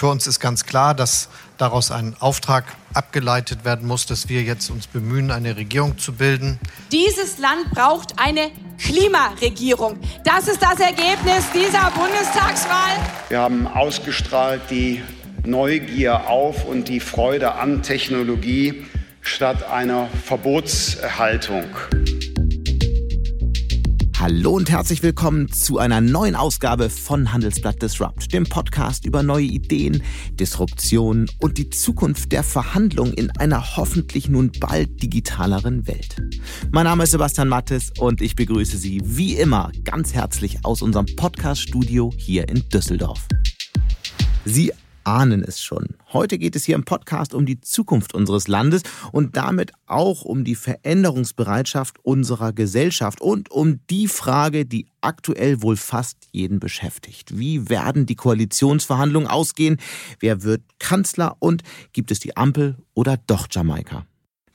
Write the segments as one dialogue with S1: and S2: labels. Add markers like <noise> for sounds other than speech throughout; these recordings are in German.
S1: Für uns ist ganz klar, dass daraus ein Auftrag abgeleitet werden muss, dass wir jetzt uns bemühen, eine Regierung zu bilden.
S2: Dieses Land braucht eine Klimaregierung. Das ist das Ergebnis dieser Bundestagswahl.
S3: Wir haben ausgestrahlt die Neugier auf und die Freude an Technologie statt einer Verbotshaltung.
S4: Hallo und herzlich willkommen zu einer neuen Ausgabe von Handelsblatt Disrupt, dem Podcast über neue Ideen, Disruption und die Zukunft der Verhandlungen in einer hoffentlich nun bald digitaleren Welt. Mein Name ist Sebastian Mattes und ich begrüße Sie wie immer ganz herzlich aus unserem Podcast-Studio hier in Düsseldorf. Sie ahnen es schon. Heute geht es hier im Podcast um die Zukunft unseres Landes und damit auch um die Veränderungsbereitschaft unserer Gesellschaft und um die Frage, die aktuell wohl fast jeden beschäftigt. Wie werden die Koalitionsverhandlungen ausgehen? Wer wird Kanzler und gibt es die Ampel oder doch Jamaika?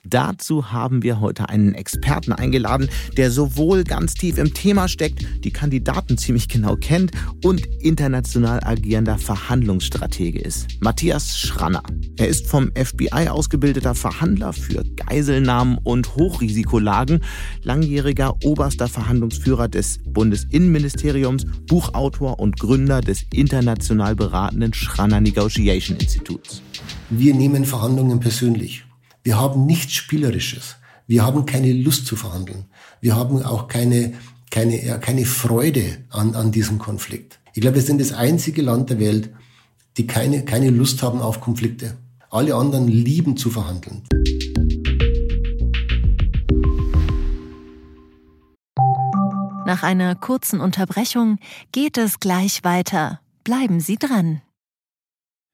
S4: Dazu haben wir heute einen Experten eingeladen, der sowohl ganz tief im Thema steckt, die Kandidaten ziemlich genau kennt und international agierender Verhandlungsstratege ist. Matthias Schranner. Er ist vom FBI ausgebildeter Verhandler für Geiselnahmen und Hochrisikolagen, langjähriger oberster Verhandlungsführer des Bundesinnenministeriums, Buchautor und Gründer des international beratenden Schranner Negotiation Instituts.
S5: Wir nehmen Verhandlungen persönlich. Wir haben nichts Spielerisches. Wir haben keine Lust zu verhandeln. Wir haben auch keine, keine, keine Freude an, an diesem Konflikt. Ich glaube, wir sind das einzige Land der Welt, die keine, keine Lust haben auf Konflikte. Alle anderen lieben zu verhandeln.
S6: Nach einer kurzen Unterbrechung geht es gleich weiter. Bleiben Sie dran.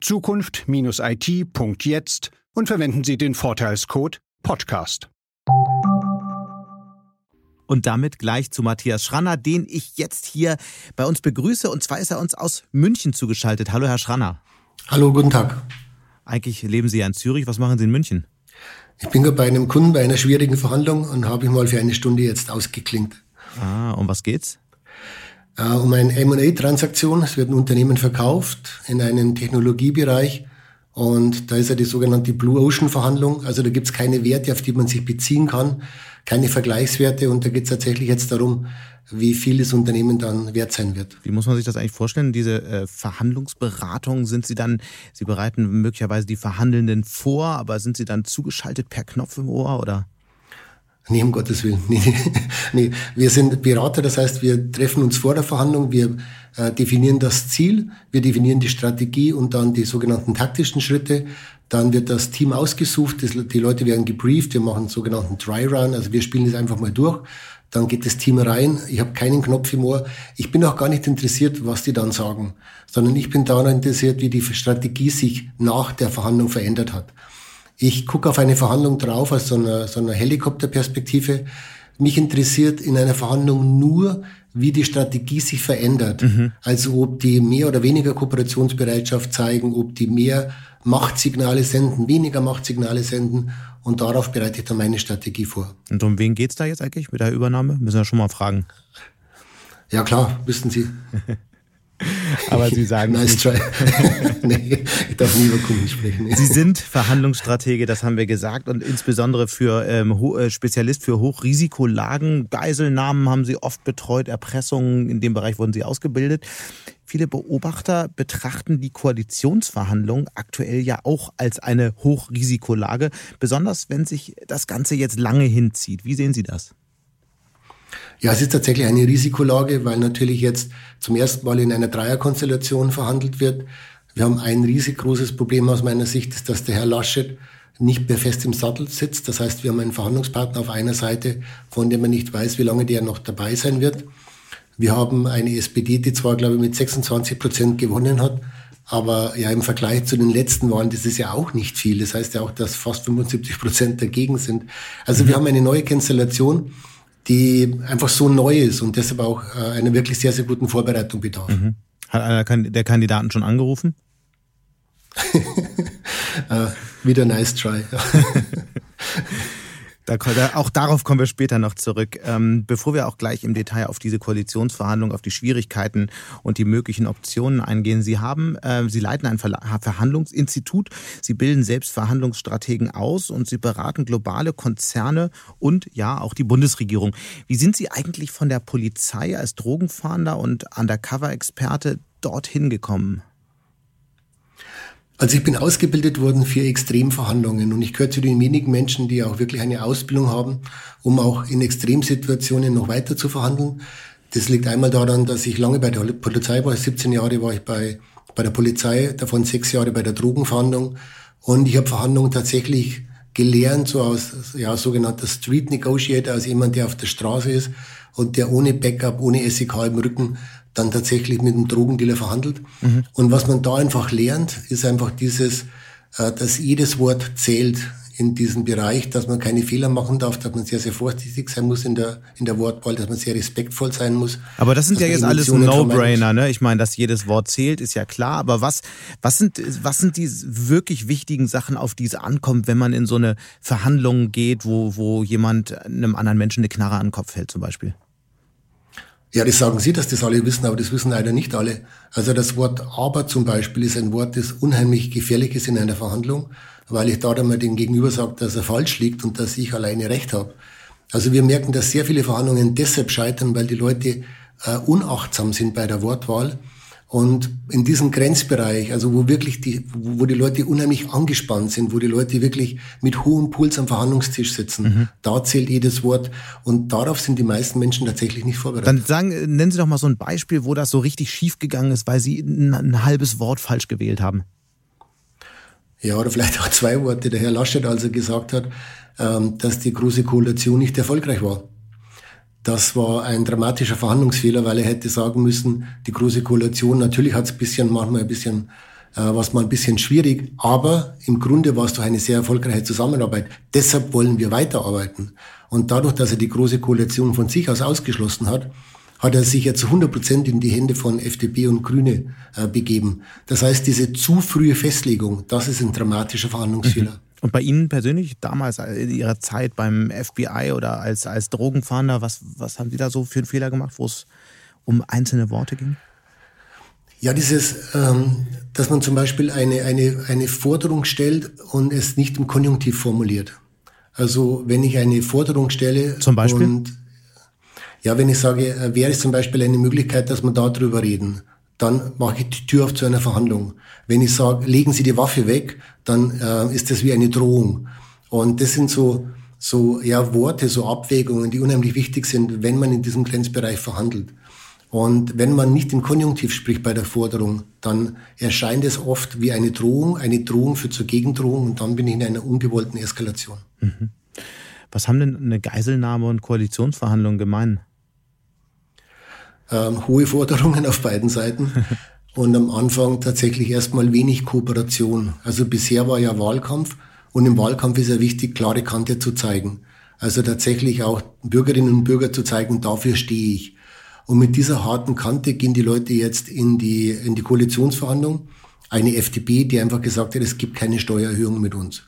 S7: zukunft-it.jetzt und verwenden Sie den Vorteilscode Podcast.
S4: Und damit gleich zu Matthias Schranner, den ich jetzt hier bei uns begrüße. Und zwar ist er uns aus München zugeschaltet. Hallo, Herr Schranner.
S5: Hallo, guten Tag.
S4: Eigentlich leben Sie ja in Zürich. Was machen Sie in München?
S5: Ich bin gerade bei einem Kunden bei einer schwierigen Verhandlung und habe ich mal für eine Stunde jetzt ausgeklingt.
S4: Ah, um was geht's?
S5: Äh, um eine M&A-Transaktion. Es wird ein Unternehmen verkauft in einem Technologiebereich und da ist ja die sogenannte Blue Ocean Verhandlung. Also da gibt es keine Werte, auf die man sich beziehen kann, keine Vergleichswerte und da geht es tatsächlich jetzt darum, wie viel das Unternehmen dann wert sein wird.
S4: Wie muss man sich das eigentlich vorstellen? Diese äh, Verhandlungsberatung, sind Sie dann, Sie bereiten möglicherweise die Verhandelnden vor, aber sind Sie dann zugeschaltet per Knopf im Ohr oder?
S5: Nee, um Gottes Willen. <laughs> Nee, nee. Wir sind Berater, das heißt, wir treffen uns vor der Verhandlung, wir äh, definieren das Ziel, wir definieren die Strategie und dann die sogenannten taktischen Schritte. Dann wird das Team ausgesucht, das, die Leute werden gebrieft, wir machen einen sogenannten Dry Run, also wir spielen das einfach mal durch. Dann geht das Team rein, ich habe keinen Knopf im Ohr. Ich bin auch gar nicht interessiert, was die dann sagen, sondern ich bin daran interessiert, wie die Strategie sich nach der Verhandlung verändert hat. Ich gucke auf eine Verhandlung drauf aus so einer, so einer Helikopterperspektive. Mich interessiert in einer Verhandlung nur, wie die Strategie sich verändert. Mhm. Also ob die mehr oder weniger Kooperationsbereitschaft zeigen, ob die mehr Machtsignale senden, weniger Machtsignale senden. Und darauf bereite ich dann meine Strategie vor.
S4: Und um wen geht's da jetzt eigentlich mit der Übernahme? Müssen wir schon mal fragen.
S5: Ja klar, wissen Sie. <laughs> <laughs>
S4: Aber Sie sagen.
S5: nice try. <laughs> nee, ich darf nie über Kunden sprechen.
S4: Sie sind Verhandlungsstratege, das haben wir gesagt, und insbesondere für ähm, äh, Spezialist für Hochrisikolagen. Geiselnahmen haben Sie oft betreut, Erpressungen, in dem Bereich wurden Sie ausgebildet. Viele Beobachter betrachten die Koalitionsverhandlungen aktuell ja auch als eine Hochrisikolage, besonders wenn sich das Ganze jetzt lange hinzieht. Wie sehen Sie das?
S5: Ja, es ist tatsächlich eine Risikolage, weil natürlich jetzt zum ersten Mal in einer Dreierkonstellation verhandelt wird. Wir haben ein riesig großes Problem aus meiner Sicht, ist, dass der Herr Laschet nicht mehr fest im Sattel sitzt. Das heißt, wir haben einen Verhandlungspartner auf einer Seite, von dem man nicht weiß, wie lange der noch dabei sein wird. Wir haben eine SPD, die zwar, glaube ich, mit 26 Prozent gewonnen hat, Aber ja, im Vergleich zu den letzten Wahlen, das ist ja auch nicht viel. Das heißt ja auch, dass fast 75 Prozent dagegen sind. Also mhm. wir haben eine neue Konstellation, die einfach so neu ist und deshalb auch äh, einer wirklich sehr, sehr guten Vorbereitung bedarf. Mhm.
S4: Hat einer der Kandidaten schon angerufen?
S5: uh, <laughs> wieder nice try. <laughs>
S4: Da, auch darauf kommen wir später noch zurück. Ähm, bevor wir auch gleich im Detail auf diese Koalitionsverhandlungen, auf die Schwierigkeiten und die möglichen Optionen eingehen. Sie haben, äh, Sie leiten ein Verhandlungsinstitut. Sie bilden selbst Verhandlungsstrategen aus und Sie beraten globale Konzerne und ja auch die Bundesregierung. Wie sind Sie eigentlich von der Polizei als Drogenfahnder und Undercover-Experte dorthin gekommen?
S5: Also ich bin ausgebildet worden für Extremverhandlungen und ich gehöre zu den wenigen Menschen, die auch wirklich eine Ausbildung haben, um auch in Extremsituationen noch weiter zu verhandeln. Das liegt einmal daran, dass ich lange bei der Polizei war. 17 Jahre war ich bei, bei der Polizei, davon sechs Jahre bei der Drogenverhandlung. Und ich habe Verhandlungen tatsächlich gelernt, so aus ja, sogenannter Street Negotiator, als jemand, der auf der Straße ist und der ohne Backup, ohne SEK im Rücken dann tatsächlich mit einem Drogendealer verhandelt. Mhm. Und was man da einfach lernt, ist einfach dieses, äh, dass jedes Wort zählt in diesem Bereich, dass man keine Fehler machen darf, dass man sehr, sehr vorsichtig sein muss in der, in der Wortwahl, dass man sehr respektvoll sein muss.
S4: Aber das sind ja jetzt alles No-Brainer, ne? Ich meine, dass jedes Wort zählt, ist ja klar. Aber was, was sind, was sind die wirklich wichtigen Sachen, auf die es ankommt, wenn man in so eine Verhandlung geht, wo, wo jemand einem anderen Menschen eine Knarre an den Kopf hält, zum Beispiel?
S5: Ja, das sagen Sie, dass das alle wissen, aber das wissen leider nicht alle. Also das Wort aber zum Beispiel ist ein Wort, das unheimlich gefährlich ist in einer Verhandlung, weil ich da dann mal dem Gegenüber sage, dass er falsch liegt und dass ich alleine recht habe. Also wir merken, dass sehr viele Verhandlungen deshalb scheitern, weil die Leute äh, unachtsam sind bei der Wortwahl und in diesem Grenzbereich, also wo wirklich die, wo die Leute unheimlich angespannt sind, wo die Leute wirklich mit hohem Puls am Verhandlungstisch sitzen, mhm. da zählt jedes Wort. Und darauf sind die meisten Menschen tatsächlich nicht vorbereitet.
S4: Dann sagen, nennen Sie doch mal so ein Beispiel, wo das so richtig schief gegangen ist, weil Sie ein, ein halbes Wort falsch gewählt haben.
S5: Ja, oder vielleicht auch zwei Worte. Der Herr Laschet, als er gesagt hat, ähm, dass die große Koalition nicht erfolgreich war. Das war ein dramatischer Verhandlungsfehler, weil er hätte sagen müssen, die große Koalition, natürlich hat es ein bisschen, manchmal ein bisschen, äh, was mal ein bisschen schwierig, aber im Grunde war es doch eine sehr erfolgreiche Zusammenarbeit. Deshalb wollen wir weiterarbeiten. Und dadurch, dass er die große Koalition von sich aus ausgeschlossen hat, hat er sich jetzt 100 Prozent in die Hände von FDP und Grüne äh, begeben. Das heißt, diese zu frühe Festlegung, das ist ein dramatischer Verhandlungsfehler. Mhm.
S4: Und bei Ihnen persönlich, damals in Ihrer Zeit beim FBI oder als, als Drogenfahnder, was, was haben Sie da so für einen Fehler gemacht, wo es um einzelne Worte ging?
S5: Ja, dieses, ähm, dass man zum Beispiel eine, eine, eine Forderung stellt und es nicht im Konjunktiv formuliert. Also wenn ich eine Forderung stelle
S4: zum Beispiel?
S5: und ja, wenn ich sage, äh, wäre es zum Beispiel eine Möglichkeit, dass wir darüber reden, dann mache ich die Tür auf zu einer Verhandlung. Wenn ich sage, legen Sie die Waffe weg, dann äh, ist das wie eine Drohung. Und das sind so, so ja, Worte, so Abwägungen, die unheimlich wichtig sind, wenn man in diesem Grenzbereich verhandelt. Und wenn man nicht im Konjunktiv spricht bei der Forderung, dann erscheint es oft wie eine Drohung, eine Drohung für zur Gegendrohung und dann bin ich in einer ungewollten Eskalation. Mhm.
S4: Was haben denn eine Geiselnahme und Koalitionsverhandlungen gemein?
S5: Ähm, hohe Forderungen <laughs> auf beiden Seiten. und am Anfang tatsächlich erstmal wenig Kooperation. Also bisher war ja Wahlkampf und im Wahlkampf ist ja wichtig, klare Kante zu zeigen. Also tatsächlich auch Bürgerinnen und Bürger zu zeigen, dafür stehe ich. Und mit dieser harten Kante gehen die Leute jetzt in die, in die Koalitionsverhandlung. Eine FDP, die einfach gesagt hat, es gibt keine Steuererhöhung mit uns.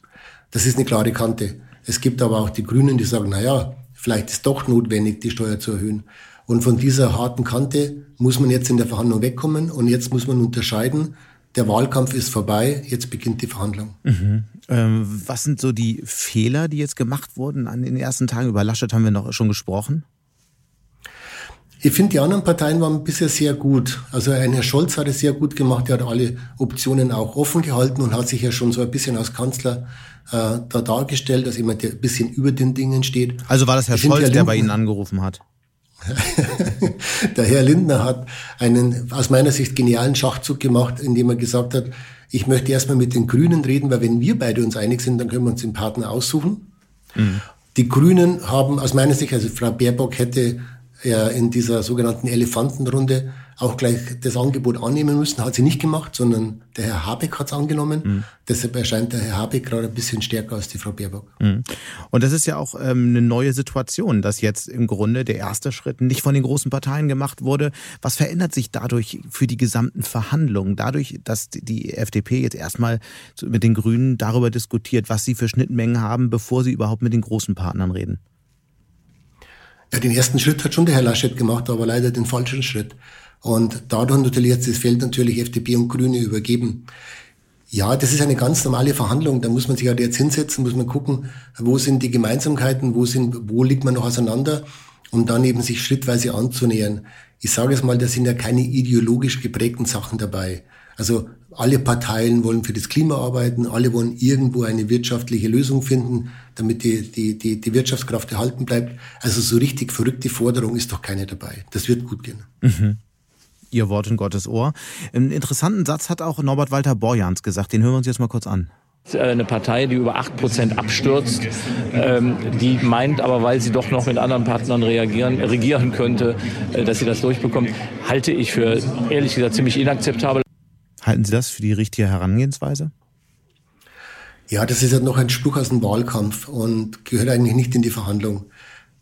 S5: Das ist eine klare Kante. Es gibt aber auch die Grünen, die sagen, na ja, vielleicht ist doch notwendig, die Steuer zu erhöhen. Und von dieser harten Kante muss man jetzt in der Verhandlung wegkommen und jetzt muss man unterscheiden, der Wahlkampf ist vorbei, jetzt beginnt die Verhandlung.
S4: Mhm. Ähm, was sind so die Fehler, die jetzt gemacht wurden an den ersten Tagen? Über Laschet haben wir noch schon gesprochen.
S5: Ich finde, die anderen Parteien waren bisher sehr gut. Also ein Herr Scholz hat es sehr gut gemacht. Er hat alle Optionen auch offen gehalten und hat sich ja schon so ein bisschen als Kanzler äh, da dargestellt, als jemand, der ein bisschen über den Dingen steht.
S4: Also war das Herr ich Scholz, der bei Ihnen angerufen hat? <laughs>
S5: der Herr Lindner hat einen aus meiner Sicht genialen Schachzug gemacht, indem er gesagt hat, ich möchte erstmal mit den Grünen reden, weil wenn wir beide uns einig sind, dann können wir uns den Partner aussuchen. Mhm. Die Grünen haben aus meiner Sicht, also Frau Baerbock hätte ja in dieser sogenannten Elefantenrunde auch gleich das Angebot annehmen müssen. Hat sie nicht gemacht, sondern der Herr Habeck hat es angenommen. Mhm. Deshalb erscheint der Herr Habeck gerade ein bisschen stärker als die Frau Baerbock. Mhm.
S4: Und das ist ja auch ähm, eine neue Situation, dass jetzt im Grunde der erste Schritt nicht von den großen Parteien gemacht wurde. Was verändert sich dadurch für die gesamten Verhandlungen? Dadurch, dass die FDP jetzt erstmal mit den Grünen darüber diskutiert, was sie für Schnittmengen haben, bevor sie überhaupt mit den großen Partnern reden?
S5: Ja, den ersten Schritt hat schon der Herr Laschet gemacht, aber leider den falschen Schritt. Und dadurch natürlich jetzt das Feld natürlich FDP und Grüne übergeben. Ja, das ist eine ganz normale Verhandlung. Da muss man sich halt jetzt hinsetzen, muss man gucken, wo sind die Gemeinsamkeiten, wo sind, wo liegt man noch auseinander, um dann eben sich schrittweise anzunähern. Ich sage es mal, da sind ja keine ideologisch geprägten Sachen dabei. Also alle Parteien wollen für das Klima arbeiten, alle wollen irgendwo eine wirtschaftliche Lösung finden, damit die, die, die, die Wirtschaftskraft erhalten bleibt. Also so richtig verrückte Forderung ist doch keine dabei. Das wird gut gehen. Mhm.
S4: Ihr Wort in Gottes Ohr. Einen interessanten Satz hat auch Norbert Walter Borjans gesagt. Den hören wir uns jetzt mal kurz an.
S8: Eine Partei, die über 8% abstürzt, ähm, die meint aber, weil sie doch noch mit anderen Partnern reagieren, regieren könnte, äh, dass sie das durchbekommt, halte ich für ehrlich gesagt ziemlich inakzeptabel.
S4: Halten Sie das für die richtige Herangehensweise?
S5: Ja, das ist ja noch ein Spruch aus dem Wahlkampf und gehört eigentlich nicht in die Verhandlung.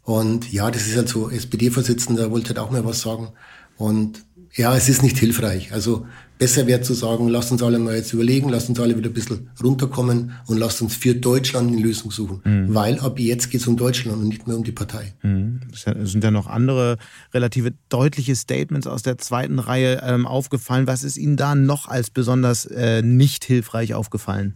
S5: Und ja, das ist halt so, SPD-Vorsitzender wollte halt auch mal was sagen. Und ja, es ist nicht hilfreich. Also besser wäre zu sagen, lasst uns alle mal jetzt überlegen, lasst uns alle wieder ein bisschen runterkommen und lasst uns für Deutschland eine Lösung suchen. Mhm. Weil ab jetzt geht es um Deutschland und nicht mehr um die Partei.
S4: Mhm. Es sind ja noch andere relative deutliche Statements aus der zweiten Reihe ähm, aufgefallen. Was ist Ihnen da noch als besonders äh, nicht hilfreich aufgefallen?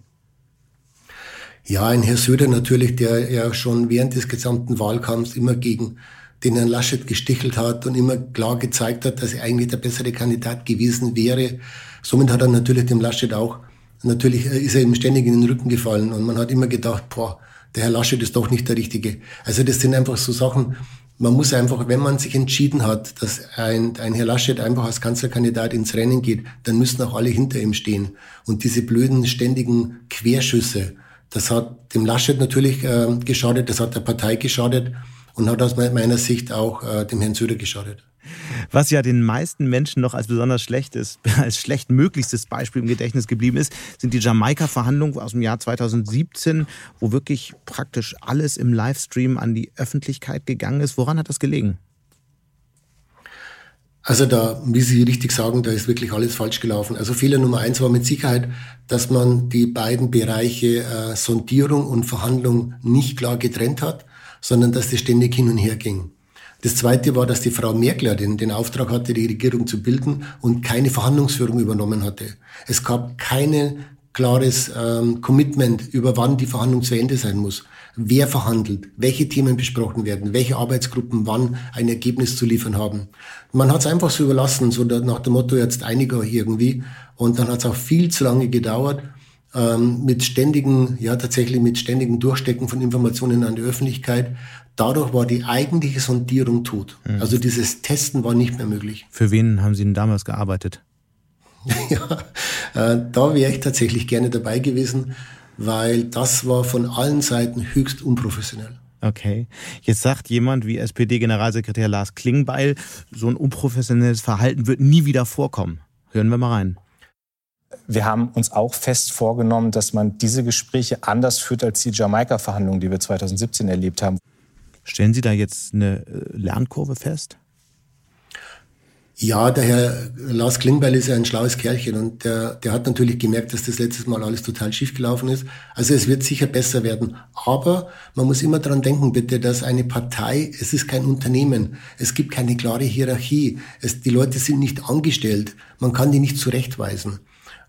S5: Ja, ein Herr Söder natürlich, der ja schon während des gesamten Wahlkampfs immer gegen den Herrn Laschet gestichelt hat und immer klar gezeigt hat, dass er eigentlich der bessere Kandidat gewesen wäre. Somit hat er natürlich dem Laschet auch, natürlich äh, ist er ihm ständig in den Rücken gefallen und man hat immer gedacht, boah, der Herr Laschet ist doch nicht der Richtige. Also das sind einfach so Sachen, man muss einfach, wenn man sich entschieden hat, dass ein, ein Herr Laschet einfach als Kanzlerkandidat ins Rennen geht, dann müssen auch alle hinter ihm stehen. Und diese blöden, ständigen Querschüsse, das hat dem Laschet natürlich äh, geschadet, das hat der Partei geschadet und hat aus meiner Sicht auch äh, dem Herrn Söder geschadet.
S4: Was ja den meisten Menschen noch als besonders schlechtes, <laughs> als schlecht möglichstes Beispiel im Gedächtnis geblieben ist, sind die Jamaika-Verhandlungen aus dem Jahr 2017, wo wirklich praktisch alles im Livestream an die Öffentlichkeit gegangen ist. Woran hat das gelegen?
S5: Also da, wie Sie richtig sagen, da ist wirklich alles falsch gelaufen. Also Fehler Nummer eins war mit Sicherheit, dass man die beiden Bereiche äh, Sondierung und Verhandlung nicht klar getrennt hat sondern dass das ständig hin und her ging. Das Zweite war, dass die Frau Merkel den, den Auftrag hatte, die Regierung zu bilden und keine Verhandlungsführung übernommen hatte. Es gab kein klares ähm, Commitment über wann die Verhandlung zu Ende sein muss. Wer verhandelt, welche Themen besprochen werden, welche Arbeitsgruppen wann ein Ergebnis zu liefern haben. Man hat es einfach so überlassen, so nach dem Motto jetzt einiger irgendwie. Und dann hat es auch viel zu lange gedauert ähm, mit ständigen, ja tatsächlich mit ständigen Durchstecken von Informationen an die Öffentlichkeit. Dadurch war die eigentliche Sondierung tot. Mhm. Also dieses Testen war nicht mehr möglich.
S4: Für wen haben Sie denn damals gearbeitet? <laughs>
S5: ja, äh, da wäre ich tatsächlich gerne dabei gewesen, weil das war von allen Seiten höchst unprofessionell.
S4: Okay. Jetzt sagt jemand wie SPD-Generalsekretär Lars Klingbeil, so ein unprofessionelles Verhalten wird nie wieder vorkommen. Hören wir mal rein.
S9: Wir haben uns auch fest vorgenommen, dass man diese Gespräche anders führt als die Jamaika-Verhandlungen, die wir 2017 erlebt haben.
S4: Stellen Sie da jetzt eine äh, Lernkurve fest?
S5: Ja, der Herr Lars Klingbeil ist ja ein schlaues Kerlchen und der, der hat natürlich gemerkt, dass das letztes Mal alles total schief gelaufen ist. Also es wird sicher besser werden. Aber man muss immer dran denken, bitte, dass eine Partei, es ist kein Unternehmen. Es gibt keine klare Hierarchie. Es, die Leute sind nicht angestellt. Man kann die nicht zurechtweisen.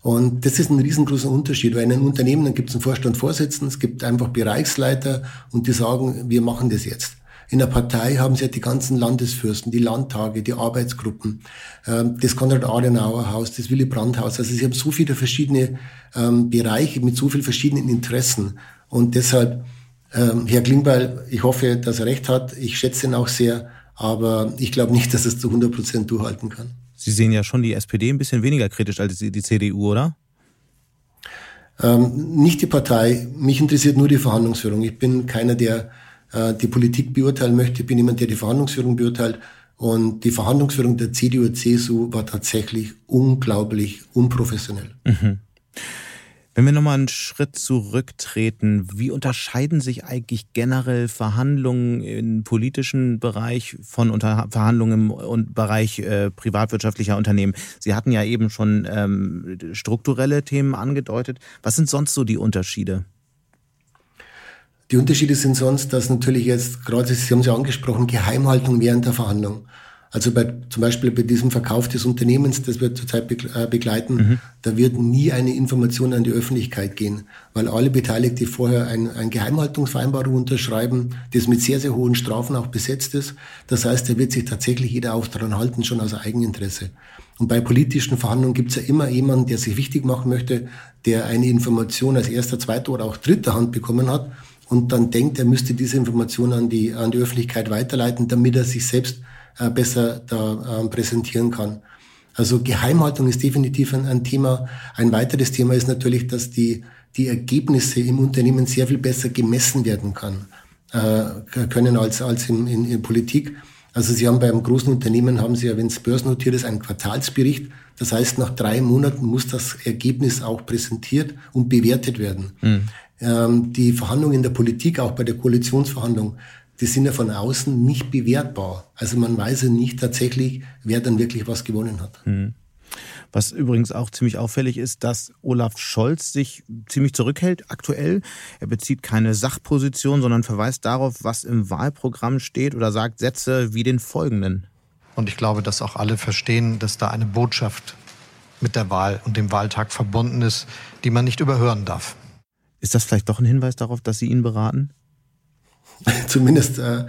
S5: Und das ist ein riesengroßer Unterschied, weil in einem Unternehmen, dann gibt es einen Vorstand Vorsitzenden, es gibt einfach Bereichsleiter und die sagen, wir machen das jetzt. In der Partei haben sie ja die ganzen Landesfürsten, die Landtage, die Arbeitsgruppen, ähm, das Konrad-Adenauer-Haus, das Willy-Brandt-Haus. Also sie haben so viele verschiedene ähm, Bereiche mit so vielen verschiedenen Interessen. Und deshalb, ähm, Herr Klingbeil, ich hoffe, dass er recht hat. Ich schätze ihn auch sehr, aber ich glaube nicht, dass er es zu 100 Prozent durchhalten kann.
S4: Sie sehen ja schon die SPD ein bisschen weniger kritisch als die, CDU, oder?
S5: Ähm, nicht die Partei. Mich interessiert nur die Verhandlungsführung. Ich bin keiner, der äh, die Politik beurteilen möchte. Ich bin jemand, der die Verhandlungsführung beurteilt. Und die Verhandlungsführung der CDU-CSU war tatsächlich unglaublich unprofessionell. Mhm.
S4: Wenn wir nochmal einen Schritt zurücktreten, wie unterscheiden sich eigentlich generell Verhandlungen im politischen Bereich von unter Verhandlungen im Bereich äh, privatwirtschaftlicher Unternehmen? Sie hatten ja eben schon ähm, strukturelle Themen angedeutet. Was sind sonst so die Unterschiede?
S5: Die Unterschiede sind sonst, dass natürlich jetzt, gerade Sie haben es ja angesprochen, Geheimhaltung während der Verhandlung. Also bei, zum Beispiel bei diesem Verkauf des Unternehmens, das wir zurzeit äh, begleiten, mhm. da wird nie eine Information an die Öffentlichkeit gehen, weil alle Beteiligten vorher ein, ein Geheimhaltungsvereinbarung unterschreiben, das mit sehr, sehr hohen Strafen auch besetzt ist. Das heißt, da wird sich tatsächlich jeder auch daran halten, schon aus Eigeninteresse. Und bei politischen Verhandlungen gibt es ja immer jemanden, der sich wichtig machen möchte, der eine Information als erster, zweiter oder auch dritter Hand bekommen hat und dann denkt, er müsste diese Information an die, an die Öffentlichkeit weiterleiten, damit er sich selbst äh, besser da äh, präsentieren kann. Also Geheimhaltung ist definitiv ein, ein, Thema. Ein weiteres Thema ist natürlich, dass die, die Ergebnisse im Unternehmen sehr viel besser gemessen werden kann, äh, können als, als in, in, in Politik. Also Sie haben beim großen Unternehmen, haben Sie ja, wenn es börsennotiert ist, einen Quartalsbericht. Das heißt, nach drei Monaten muss das Ergebnis auch präsentiert und bewertet werden. Mhm. Ähm, die Verhandlungen in der Politik, auch bei der Koalitionsverhandlung, die sind ja von außen nicht bewertbar. Also man weiß ja nicht tatsächlich, wer dann wirklich was gewonnen hat. Mhm.
S4: Was übrigens auch ziemlich auffällig ist, dass Olaf Scholz sich ziemlich zurückhält aktuell. Er bezieht keine Sachposition, sondern verweist darauf, was im Wahlprogramm steht oder sagt Sätze wie den folgenden.
S1: Und ich glaube, dass auch alle verstehen, dass da eine Botschaft mit der Wahl und dem Wahltag verbunden ist, die man nicht überhören darf.
S4: Ist das vielleicht doch ein Hinweis darauf, dass Sie ihn beraten? <laughs>
S5: Zumindest äh,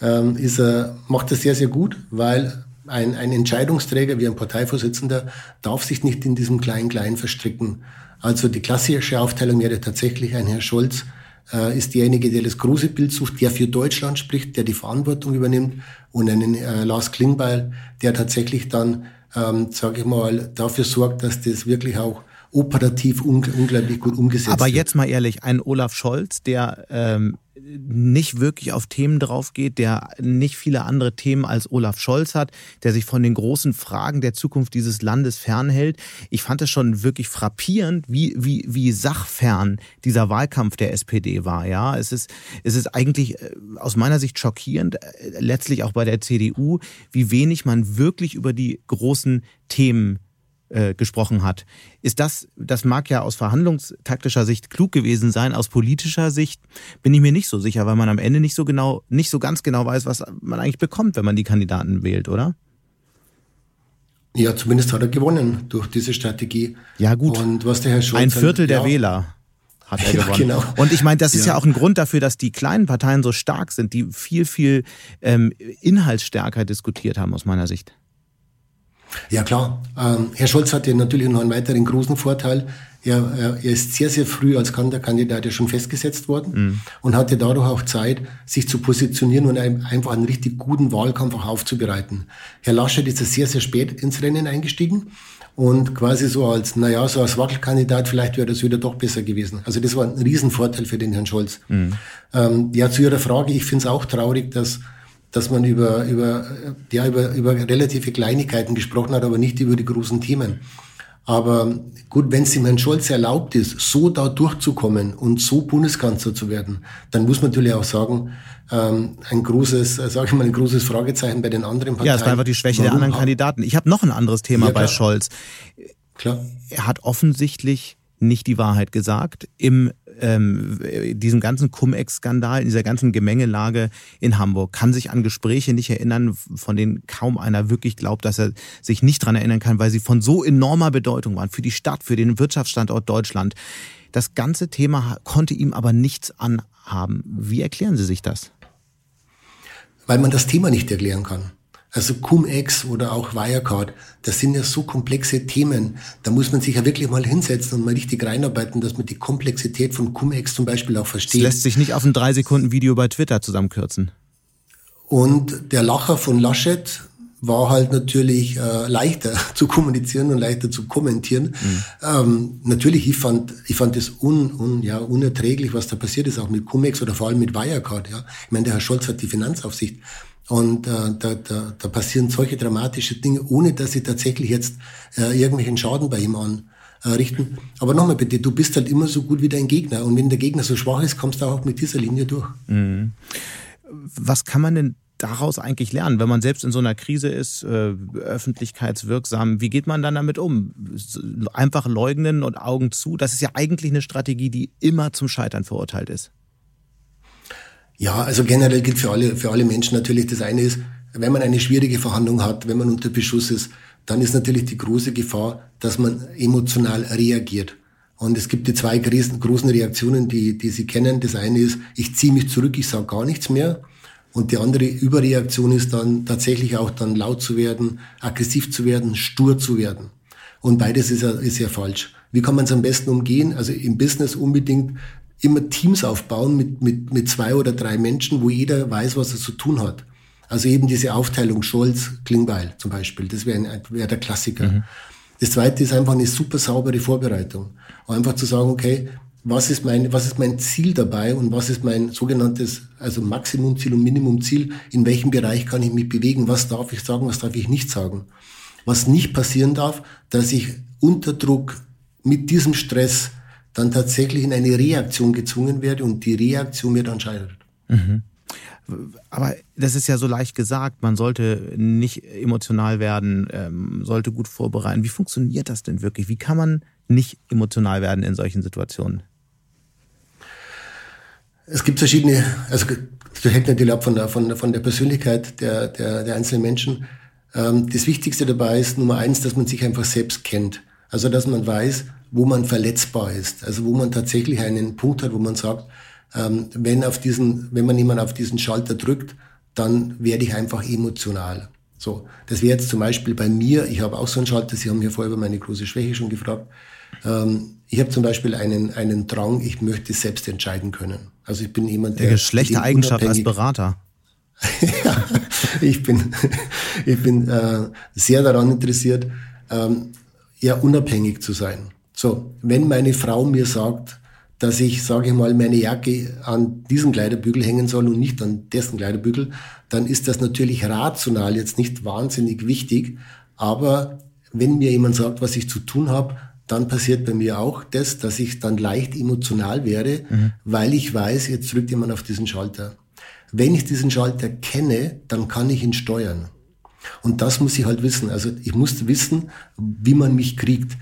S5: äh, ist er, macht er sehr, sehr gut, weil ein, ein Entscheidungsträger wie ein Parteivorsitzender darf sich nicht in diesem Klein-Klein verstricken. Also die klassische Aufteilung wäre tatsächlich ein Herr Scholz äh, ist derjenige, der das große Bild sucht, der für Deutschland spricht, der die Verantwortung übernimmt und einen äh, Lars Klingbeil, der tatsächlich dann, ähm, sage ich mal, dafür sorgt, dass das wirklich auch operativ unglaublich gut umgesetzt
S4: Aber jetzt mal ehrlich, ein Olaf Scholz, der ähm, nicht wirklich auf Themen drauf geht, der nicht viele andere Themen als Olaf Scholz hat, der sich von den großen Fragen der Zukunft dieses Landes fernhält. Ich fand es schon wirklich frappierend, wie, wie, wie sachfern dieser Wahlkampf der SPD war. Ja, es ist, es ist eigentlich äh, aus meiner Sicht schockierend, äh, letztlich auch bei der CDU, wie wenig man wirklich über die großen Themen äh, gesprochen hat. Ist das, das mag ja aus verhandlungstaktischer Sicht klug gewesen sein, aus politischer Sicht bin ich mir nicht so sicher, weil man am Ende nicht so genau, nicht so ganz genau weiß, was man eigentlich bekommt, wenn man die Kandidaten wählt, oder?
S5: Ja, zumindest hat er gewonnen durch diese Strategie.
S4: Ja, gut.
S5: Und was der Herr Scholz
S4: Ein Viertel der ja, Wähler hat er <laughs> gewonnen. Ja, genau. Und ich meine, das ist ja. ja. auch ein Grund dafür, dass die kleinen Parteien so stark sind, die viel, viel ähm, inhaltsstärker diskutiert haben, aus meiner Sicht.
S5: Ja klar. Ähm, Herr Scholz hatte natürlich noch einen weiteren großen Vorteil. Er, er, er ist sehr, sehr früh als Kandidat ja schon festgesetzt worden mhm. und hatte dadurch auch Zeit, sich zu positionieren und ein, einfach einen richtig guten Wahlkampf auch aufzubereiten. Herr Laschet ist sehr, sehr spät ins Rennen eingestiegen und quasi so als, naja, so als Wackelkandidat, vielleicht wäre das wieder doch besser gewesen. Also das war ein Riesenvorteil für den Herrn Scholz. Mhm. Ähm, ja, zu Ihrer Frage, ich finde es auch traurig, dass dass man über, über, ja, über, über relative Kleinigkeiten gesprochen hat, aber nicht über die großen Themen. Aber gut, wenn es dem Herrn Scholz erlaubt ist, so da durchzukommen und so Bundeskanzler zu werden, dann muss man natürlich auch sagen, ähm, ein großes, äh, sage ich mal, ein großes Fragezeichen bei den anderen
S4: Parteien. Ja, es war einfach die Schwäche Warum? der anderen Kandidaten. Ich habe noch ein anderes Thema ja, bei Scholz. Klar. Er hat offensichtlich nicht die Wahrheit gesagt im ähm, diesem ganzen Cum-Ex-Skandal, in dieser ganzen Gemengelage in Hamburg, kann sich an Gespräche nicht erinnern, von denen kaum einer wirklich glaubt, dass er sich nicht dran erinnern kann, weil sie von so enormer Bedeutung waren für die Stadt, für den Wirtschaftsstandort Deutschland. Das ganze Thema konnte ihm aber nichts anhaben. Wie erklären Sie sich das?
S5: Weil man das Thema nicht erklären kann. Also Cum-Ex oder auch Wirecard, das sind ja so komplexe Themen. Da muss man sich ja wirklich mal hinsetzen und mal richtig reinarbeiten, dass man die Komplexität von Cum-Ex zum Beispiel auch versteht.
S4: Das lässt sich nicht auf ein drei Sekunden Video bei Twitter zusammenkürzen.
S5: Und der Lacher von Laschet war halt natürlich äh, leichter <laughs> zu kommunizieren und leichter zu kommentieren. Mhm. Ähm, natürlich, ich fand, ich fand es un, un, ja, unerträglich, was da passiert ist, auch mit Cum-Ex oder vor allem mit Wirecard. Ja. Ich meine, der Herr Scholz hat die Finanzaufsicht Und äh, da, da, da passieren solche dramatische Dinge, ohne dass sie tatsächlich jetzt äh, irgendwelchen Schaden bei ihm anrichten. Aber nochmal bitte, du bist halt immer so gut wie dein Gegner. Und wenn der Gegner so schwach ist, kommst du auch mit dieser Linie durch. Mhm.
S4: Was kann man denn daraus eigentlich lernen, wenn man selbst in so einer Krise ist, äh, öffentlichkeitswirksam? Wie geht man dann damit um? Einfach leugnen und Augen zu? Das ist ja eigentlich eine Strategie, die immer zum Scheitern verurteilt ist.
S5: Ja, also generell gilt für alle, für alle Menschen natürlich, das eine ist, wenn man eine schwierige Verhandlung hat, wenn man unter Beschuss ist, dann ist natürlich die große Gefahr, dass man emotional reagiert. Und es gibt die zwei großen Reaktionen, die, die Sie kennen. Das eine ist, ich ziehe mich zurück, ich sage gar nichts mehr. Und die andere Überreaktion ist dann tatsächlich auch dann laut zu werden, aggressiv zu werden, stur zu werden. Und beides ist ja, ist ja falsch. Wie kann man es am besten umgehen? Also im Business unbedingt immer Teams aufbauen mit, mit, mit zwei oder drei Menschen, wo jeder weiß, was er zu tun hat. Also eben diese Aufteilung Scholz, Klingbeil zum Beispiel, das wäre wär der Klassiker. Mhm. Das zweite ist einfach eine super saubere Vorbereitung. Einfach zu sagen, okay, was ist mein, was ist mein Ziel dabei und was ist mein sogenanntes, also Maximumziel und Minimumziel, in welchem Bereich kann ich mich bewegen, was darf ich sagen, was darf ich nicht sagen. Was nicht passieren darf, dass ich unter Druck mit diesem Stress dann tatsächlich in eine Reaktion gezwungen werde und die Reaktion mir dann scheitert. Mhm.
S4: Aber das ist ja so leicht gesagt, man sollte nicht emotional werden, ähm, sollte gut vorbereiten. Wie funktioniert das denn wirklich? Wie kann man nicht emotional werden in solchen Situationen?
S5: Es gibt verschiedene, also das hängt natürlich ab von der, von von der Persönlichkeit der, der, der einzelnen Menschen. Ähm, das Wichtigste dabei ist Nummer eins, dass man sich einfach selbst kennt. Also dass man weiß, wo man verletzbar ist. Also wo man tatsächlich einen Punkt hat, wo man sagt, ähm, wenn, auf diesen, wenn man jemand auf diesen Schalter drückt, dann werde ich einfach emotional. So, das wäre jetzt zum Beispiel bei mir, ich habe auch so einen Schalter, Sie haben ja vorher über meine große Schwäche schon gefragt. Ähm, ich habe zum Beispiel einen, einen Drang, ich möchte selbst entscheiden können. Also ich bin jemand,
S4: der... Schlechte Eigenschaft als Berater. <laughs>
S5: ja, ich bin, <laughs> ich bin äh, sehr daran interessiert, ähm, ja, unabhängig zu sein. So, wenn meine Frau mir sagt, dass ich, sage ich mal, meine Jacke an diesen Kleiderbügel hängen soll und nicht an dessen Kleiderbügel, dann ist das natürlich rational jetzt nicht wahnsinnig wichtig. Aber wenn mir jemand sagt, was ich zu tun habe, dann passiert bei mir auch das, dass ich dann leicht emotional werde, mhm. weil ich weiß, jetzt drückt jemand auf diesen Schalter. Wenn ich diesen Schalter kenne, dann kann ich ihn steuern. Und das muss ich halt wissen. Also ich muss wissen, wie man mich kriegt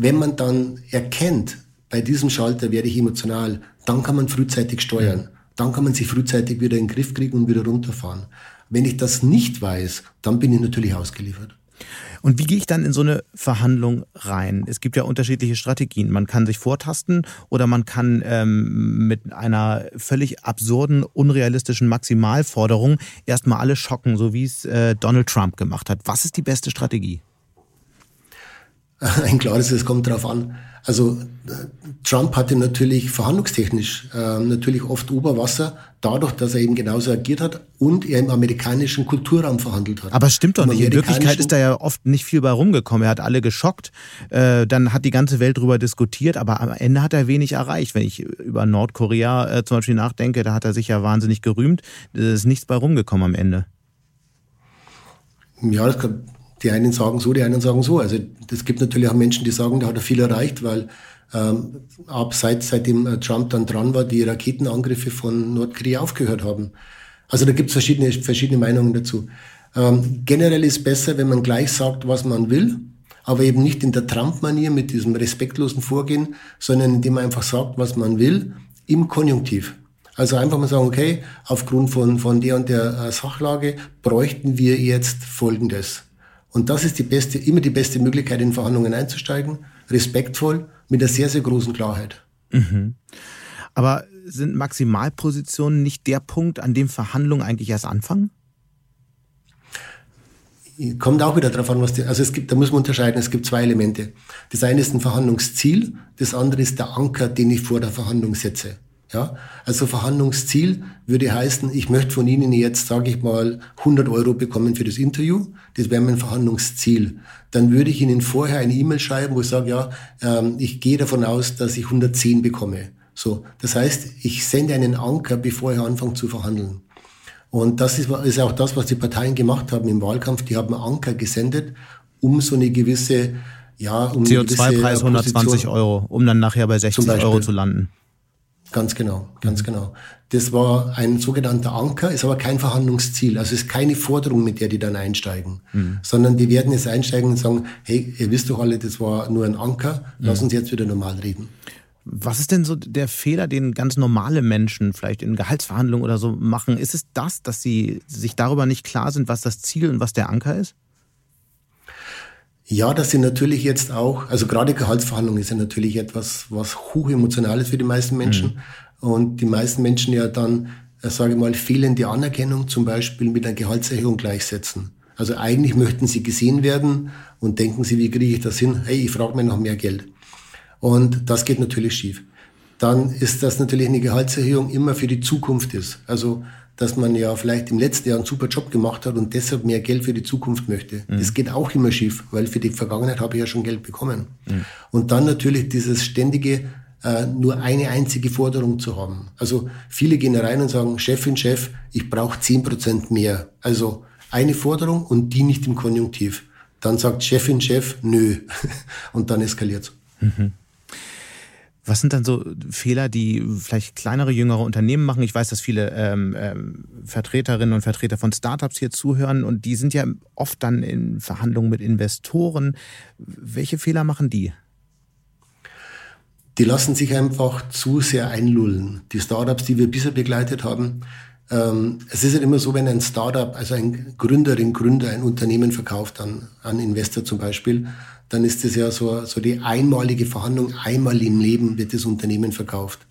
S5: wenn man dann erkennt, bei diesem Schalter werde ich emotional, dann kann man frühzeitig steuern. Dann kann man sich frühzeitig wieder in den Griff kriegen und wieder runterfahren. Wenn ich das nicht weiß, dann bin ich natürlich ausgeliefert.
S4: Und wie gehe ich dann in so eine Verhandlung rein? Es gibt ja unterschiedliche Strategien. Man kann sich vortasten oder man kann ähm, mit einer völlig absurden, unrealistischen Maximalforderung erstmal alle schocken, so wie es äh, Donald Trump gemacht hat. Was ist die beste Strategie? <laughs>
S5: Ein klares, es kommt darauf an. Also Trump hatte natürlich verhandlungstechnisch äh, natürlich oft Oberwasser, dadurch, dass er eben genauso agiert hat und er im amerikanischen Kulturraum verhandelt hat.
S4: Aber stimmt doch nicht. In Wirklichkeit ist da ja oft nicht viel bei rumgekommen. Er hat alle geschockt, äh, dann hat die ganze Welt darüber diskutiert, aber am Ende hat er wenig erreicht. Wenn ich über Nordkorea äh, zum Beispiel nachdenke, da hat er sich ja wahnsinnig gerühmt. Da ist nichts bei rumgekommen am Ende.
S5: Ja, das kann, die einen sagen so, die anderen sagen so. Also es gibt natürlich auch Menschen, die sagen, da hat er viel erreicht, weil ähm, ab seit, seitdem äh, Trump dann dran war, die Raketenangriffe von Nordkorea aufgehört haben. Also da gibt es verschiedene, verschiedene Meinungen dazu. Ähm, generell ist besser, wenn man gleich sagt, was man will, aber eben nicht in der Trump-Manier mit diesem respektlosen Vorgehen, sondern indem man einfach sagt, was man will, im Konjunktiv. Also einfach mal sagen, okay, aufgrund von, von der und der äh, Sachlage bräuchten wir jetzt Folgendes. Und das ist die beste, immer die beste Möglichkeit, in Verhandlungen einzusteigen. Respektvoll, mit einer sehr, sehr großen Klarheit. Mhm.
S4: Aber sind Maximalpositionen nicht der Punkt, an dem Verhandlungen eigentlich erst anfangen?
S5: Kommt auch wieder darauf an, was die, also es gibt, da muss man unterscheiden, es gibt zwei Elemente. Das eine ist ein Verhandlungsziel, das andere ist der Anker, den ich vor der Verhandlung setze. Ja, also Verhandlungsziel würde heißen, ich möchte von Ihnen jetzt, sage ich mal, 100 Euro bekommen für das Interview. Das wäre mein Verhandlungsziel. Dann würde ich Ihnen vorher eine E-Mail schreiben, wo ich sage, ja, ähm, ich gehe davon aus, dass ich 110 bekomme. So, das heißt, ich sende einen Anker, bevor ich anfange zu verhandeln. Und das ist, ist auch das, was die Parteien gemacht haben im Wahlkampf. Die haben Anker gesendet, um so eine gewisse, ja, um
S4: CO2-Preis 120 Euro, um dann nachher bei 60 Euro zu landen.
S5: Ganz genau, ganz mhm. genau. Das war ein sogenannter Anker, ist aber kein Verhandlungsziel. Also ist keine Forderung, mit der die dann einsteigen, mhm. sondern die werden jetzt einsteigen und sagen, hey, ihr wisst doch alle, das war nur ein Anker, lass mhm. uns jetzt wieder normal reden.
S4: Was ist denn so der Fehler, den ganz normale Menschen vielleicht in Gehaltsverhandlungen oder so machen? Ist es das, dass sie sich darüber nicht klar sind, was das Ziel und was der Anker ist?
S5: Ja, das sind natürlich jetzt auch, also gerade Gehaltsverhandlungen ist ja natürlich etwas, was hochemotional ist für die meisten Menschen. Mhm. Und die meisten Menschen ja dann, äh, sage ich mal, fehlende Anerkennung zum Beispiel mit einer Gehaltserhöhung gleichsetzen. Also eigentlich möchten sie gesehen werden und denken sie, wie kriege ich das hin? Hey, ich frage mir noch mehr Geld. Und das geht natürlich schief. Dann ist das natürlich eine Gehaltserhöhung immer für die Zukunft ist. Also, dass man ja vielleicht im letzten Jahr einen super Job gemacht hat und deshalb mehr Geld für die Zukunft möchte. Mhm. Das geht auch immer schief, weil für die Vergangenheit habe ich ja schon Geld bekommen. Mhm. Und dann natürlich dieses ständige, äh, nur eine einzige Forderung zu haben. Also viele gehen rein und sagen, Chefin, Chef, ich brauche zehn Prozent mehr. Also eine Forderung und die nicht im Konjunktiv. Dann sagt Chefin, Chef, nö. <laughs> und dann eskaliert's. Mhm.
S4: Was sind dann so Fehler, die vielleicht kleinere, jüngere Unternehmen machen? Ich weiß, dass viele ähm, ähm, Vertreterinnen und Vertreter von Startups hier zuhören und die sind ja oft dann in Verhandlungen mit Investoren. Welche Fehler machen die?
S5: Die lassen sich einfach zu sehr einlullen. Die Startups, die wir bisher begleitet haben, ähm, es ist ja immer so, wenn ein Startup, also ein Gründerin, Gründer ein Unternehmen verkauft an, an Investor zum Beispiel, dann ist es ja so, so die einmalige Verhandlung, einmal im Leben wird das Unternehmen verkauft.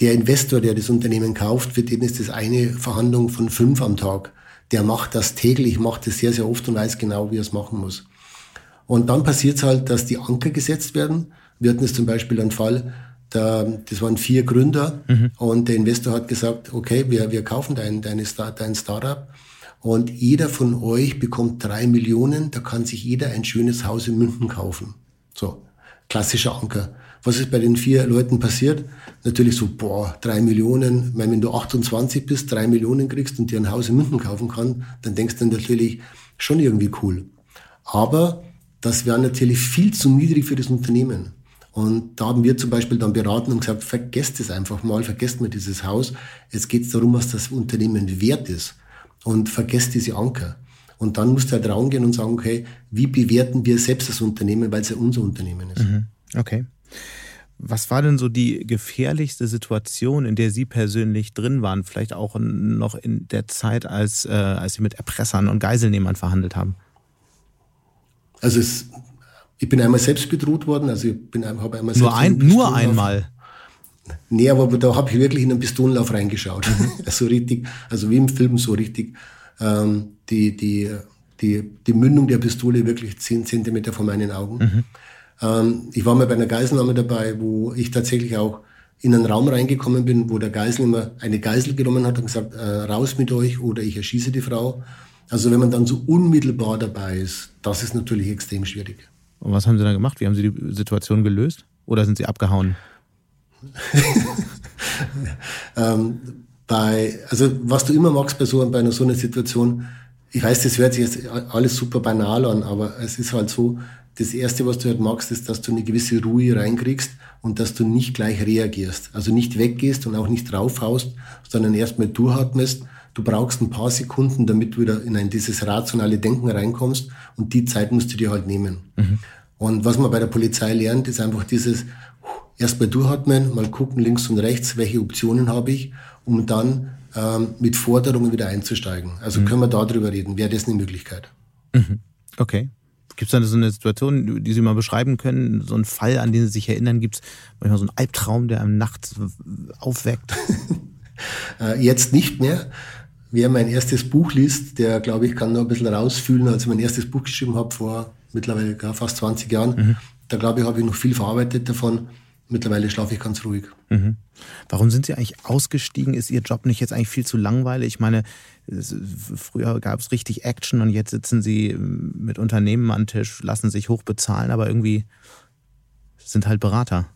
S5: Der Investor, der das Unternehmen kauft, für den ist das eine Verhandlung von fünf am Tag. Der macht das täglich, macht das sehr, sehr oft und weiß genau, wie er es machen muss. Und dann passiert es halt, dass die Anker gesetzt werden. Wir hatten es zum Beispiel einen Fall, da, das waren vier Gründer mhm. und der Investor hat gesagt, okay, wir, wir kaufen dein, deine Start, dein Startup und jeder von euch bekommt drei Millionen, da kann sich jeder ein schönes Haus in München kaufen. So, klassischer Anker. Was ist bei den vier Leuten passiert? Natürlich so, boah, drei Millionen. Ich meine, wenn du 28 bist, drei Millionen kriegst und dir ein Haus in München kaufen kann, dann denkst du natürlich schon irgendwie cool. Aber das wäre natürlich viel zu niedrig für das Unternehmen. Und da haben wir zum Beispiel dann beraten und gesagt, vergesst es einfach mal, vergesst mal dieses Haus. Jetzt geht es darum, was das Unternehmen wert ist und vergesst diese Anker. Und dann musst du halt rausgehen und sagen, okay, wie bewerten wir selbst das Unternehmen, weil es ja unser Unternehmen ist. Mhm.
S4: Okay. Was war denn so die gefährlichste Situation, in der Sie persönlich drin waren? Vielleicht auch noch in der Zeit, als, äh, als Sie mit Erpressern und Geiselnehmern verhandelt haben?
S5: Also es, ich bin einmal selbst bedroht worden. Also ich bin habe einmal
S4: nur ein, nur einmal.
S5: Nee, aber da habe ich wirklich in einen Pistolenlauf reingeschaut. Mhm. <laughs> also richtig, also wie im Film so richtig. Ähm, die, die, die, die Mündung der Pistole wirklich zehn Zentimeter vor meinen Augen. Mhm. Ähm, ich war mal bei einer Geiselnahme dabei, wo ich tatsächlich auch in einen Raum reingekommen bin, wo der Geiselnehmer eine Geisel genommen hat und gesagt, äh, raus mit euch oder ich erschieße die Frau. Also wenn man dann so unmittelbar dabei ist, das ist natürlich extrem schwierig.
S4: Und was haben Sie dann gemacht? Wie haben Sie die Situation gelöst? Oder sind Sie abgehauen? <laughs>
S5: ähm, bei, also was du immer magst bei so, bei einer, so einer Situation, ich weiß, das hört sich jetzt alles super banal an, aber es ist halt so, das Erste, was du halt magst, ist, dass du eine gewisse Ruhe reinkriegst und dass du nicht gleich reagierst. Also nicht weggehst und auch nicht draufhaust, sondern erstmal durchatmest. Du brauchst ein paar Sekunden, damit du wieder in ein, dieses rationale Denken reinkommst und die Zeit musst du dir halt nehmen. Mhm. Und was man bei der Polizei lernt, ist einfach dieses, erstmal durchatmen, mal gucken links und rechts, welche Optionen habe ich, um dann ähm, mit Forderungen wieder einzusteigen. Also mhm. können wir darüber reden, wäre das eine Möglichkeit.
S4: Mhm. Okay. Gibt es da so eine Situation, die Sie mal beschreiben können, so einen Fall, an den Sie sich erinnern? Gibt es manchmal so einen Albtraum, der einem nachts aufweckt? <laughs>
S5: Äh, jetzt nicht mehr. Wer mein erstes Buch liest, der, glaube ich, kann noch ein bisschen rausfühlen, als ich mein erstes Buch geschrieben habe vor mittlerweile fast 20 Jahren. Mhm. Da, glaube ich, habe ich noch viel verarbeitet davon. Mittlerweile schlafe ich ganz ruhig.
S4: Mhm. Warum sind Sie eigentlich ausgestiegen? Ist Ihr Job nicht jetzt eigentlich viel zu langweilig? Ich meine, früher gab es richtig Action und jetzt sitzen Sie mit Unternehmen am Tisch, lassen sich hoch bezahlen, aber irgendwie sind halt Berater.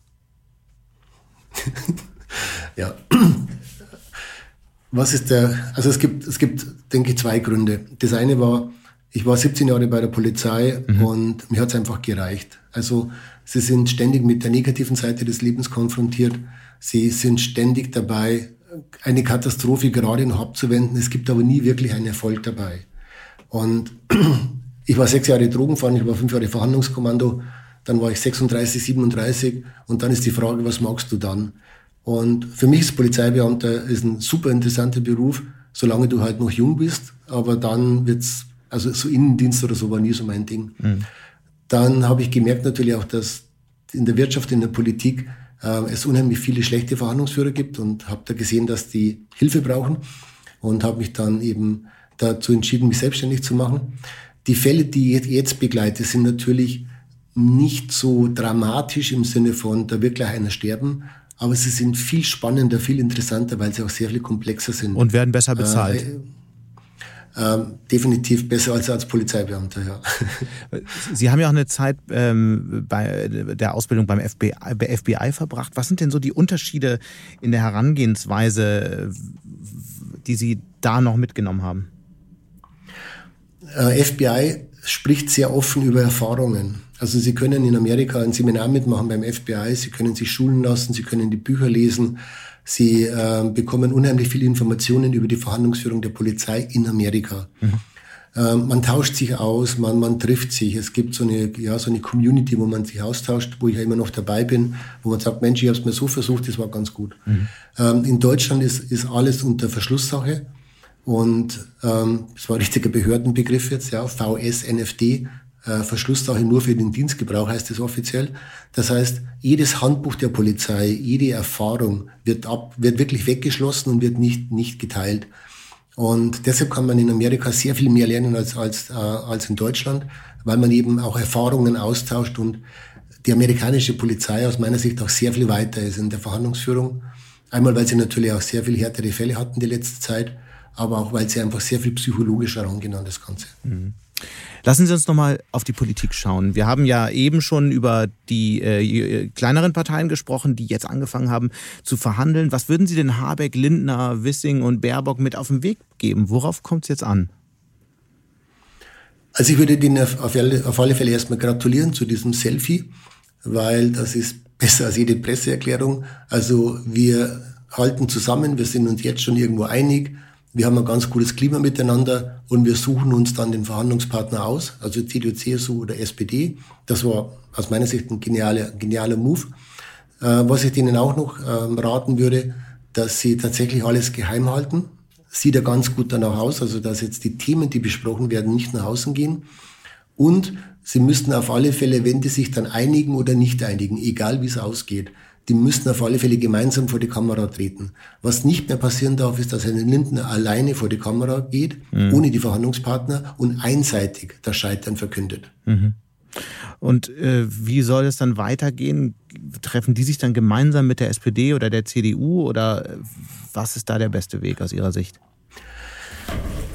S4: <laughs>
S5: ja. Was ist der, also es gibt, es gibt, denke ich, zwei Gründe. Das eine war, ich war 17 Jahre bei der Polizei mhm. und mir hat es einfach gereicht. Also sie sind ständig mit der negativen Seite des Lebens konfrontiert. Sie sind ständig dabei, eine Katastrophe gerade noch abzuwenden. Es gibt aber nie wirklich einen Erfolg dabei. Und <clears throat> ich war sechs Jahre Drogenfahren, ich war fünf Jahre Verhandlungskommando, dann war ich 36, 37 und dann ist die Frage, was magst du dann? Und für mich ist Polizeibeamter ist ein super interessanter Beruf, solange du halt noch jung bist, aber dann wird's, also so Innendienst oder so war nie so mein Ding. Mhm. Dann habe ich gemerkt natürlich auch, dass in der Wirtschaft, in der Politik äh, es unheimlich viele schlechte Verhandlungsführer gibt und habe da gesehen, dass die Hilfe brauchen und habe mich dann eben dazu entschieden, mich selbstständig zu machen. Die Fälle, die ich jetzt begleite, sind natürlich nicht so dramatisch im Sinne von, da wird gleich einer sterben, aber sie sind viel spannender, viel interessanter, weil sie auch sehr viel komplexer sind.
S4: Und werden besser bezahlt. Äh,
S5: ähm, definitiv besser als als Polizeibeamter, ja. <laughs>
S4: Sie haben ja auch eine Zeit ähm, bei der Ausbildung beim FBI, bei FBI verbracht. Was sind denn so die Unterschiede in der Herangehensweise, die Sie da noch mitgenommen haben?
S5: Äh, FBI spricht sehr offen über Erfahrungen. Also Sie können in Amerika ein Seminar mitmachen beim FBI, Sie können sich schulen lassen, Sie können die Bücher lesen, Sie äh, bekommen unheimlich viele Informationen über die Verhandlungsführung der Polizei in Amerika. Mhm. Äh, man tauscht sich aus, man, man trifft sich. Es gibt so eine, ja, so eine Community, wo man sich austauscht, wo ich ja immer noch dabei bin, wo man sagt, Mensch, ich habe es mir so versucht, das war ganz gut. Mhm. Ähm, in Deutschland ist, ist alles unter Verschlusssache. Und ähm, das war ein richtiger Behördenbegriff jetzt, ja, VSNFD, äh, Verschlusssache nur für den Dienstgebrauch heißt es offiziell. Das heißt, jedes Handbuch der Polizei, jede Erfahrung wird ab, wird wirklich weggeschlossen und wird nicht, nicht geteilt. Und deshalb kann man in Amerika sehr viel mehr lernen als, als, äh, als in Deutschland, weil man eben auch Erfahrungen austauscht und die amerikanische Polizei aus meiner Sicht auch sehr viel weiter ist in der Verhandlungsführung. Einmal, weil sie natürlich auch sehr viel härtere Fälle hatten die letzte Zeit, aber auch, weil sie einfach sehr viel psychologischer rangehen an das Ganze.
S4: Mhm. Lassen Sie uns nochmal auf die Politik schauen. Wir haben ja eben schon über die äh, kleineren Parteien gesprochen, die jetzt angefangen haben zu verhandeln. Was würden Sie denn Habeck, Lindner, Wissing und Baerbock mit auf den Weg geben? Worauf kommt es jetzt an?
S5: Also ich würde denen auf alle, auf alle Fälle erstmal gratulieren zu diesem Selfie, weil das ist besser als jede Presseerklärung. Also wir halten zusammen, wir sind uns jetzt schon irgendwo einig wir haben ein ganz gutes Klima miteinander und wir suchen uns dann den Verhandlungspartner aus, also CDU, CSU oder SPD. Das war aus meiner Sicht ein genialer, genialer Move. Äh, was ich denen auch noch ähm, raten würde, dass sie tatsächlich alles geheim halten. Sieht ja ganz gut danach aus, also dass jetzt die Themen, die besprochen werden, nicht nach außen gehen. Und sie müssten auf alle Fälle, wenn die sich dann einigen oder nicht einigen, egal wie es ausgeht, die müssten auf alle Fälle gemeinsam vor die Kamera treten. Was nicht mehr passieren darf, ist, dass ein Lindner alleine vor die Kamera geht, mhm. ohne die Verhandlungspartner und einseitig das Scheitern verkündet. Mhm.
S4: Und äh, wie soll es dann weitergehen? Treffen die sich dann gemeinsam mit der SPD oder der CDU oder äh, was ist da der beste Weg aus Ihrer Sicht?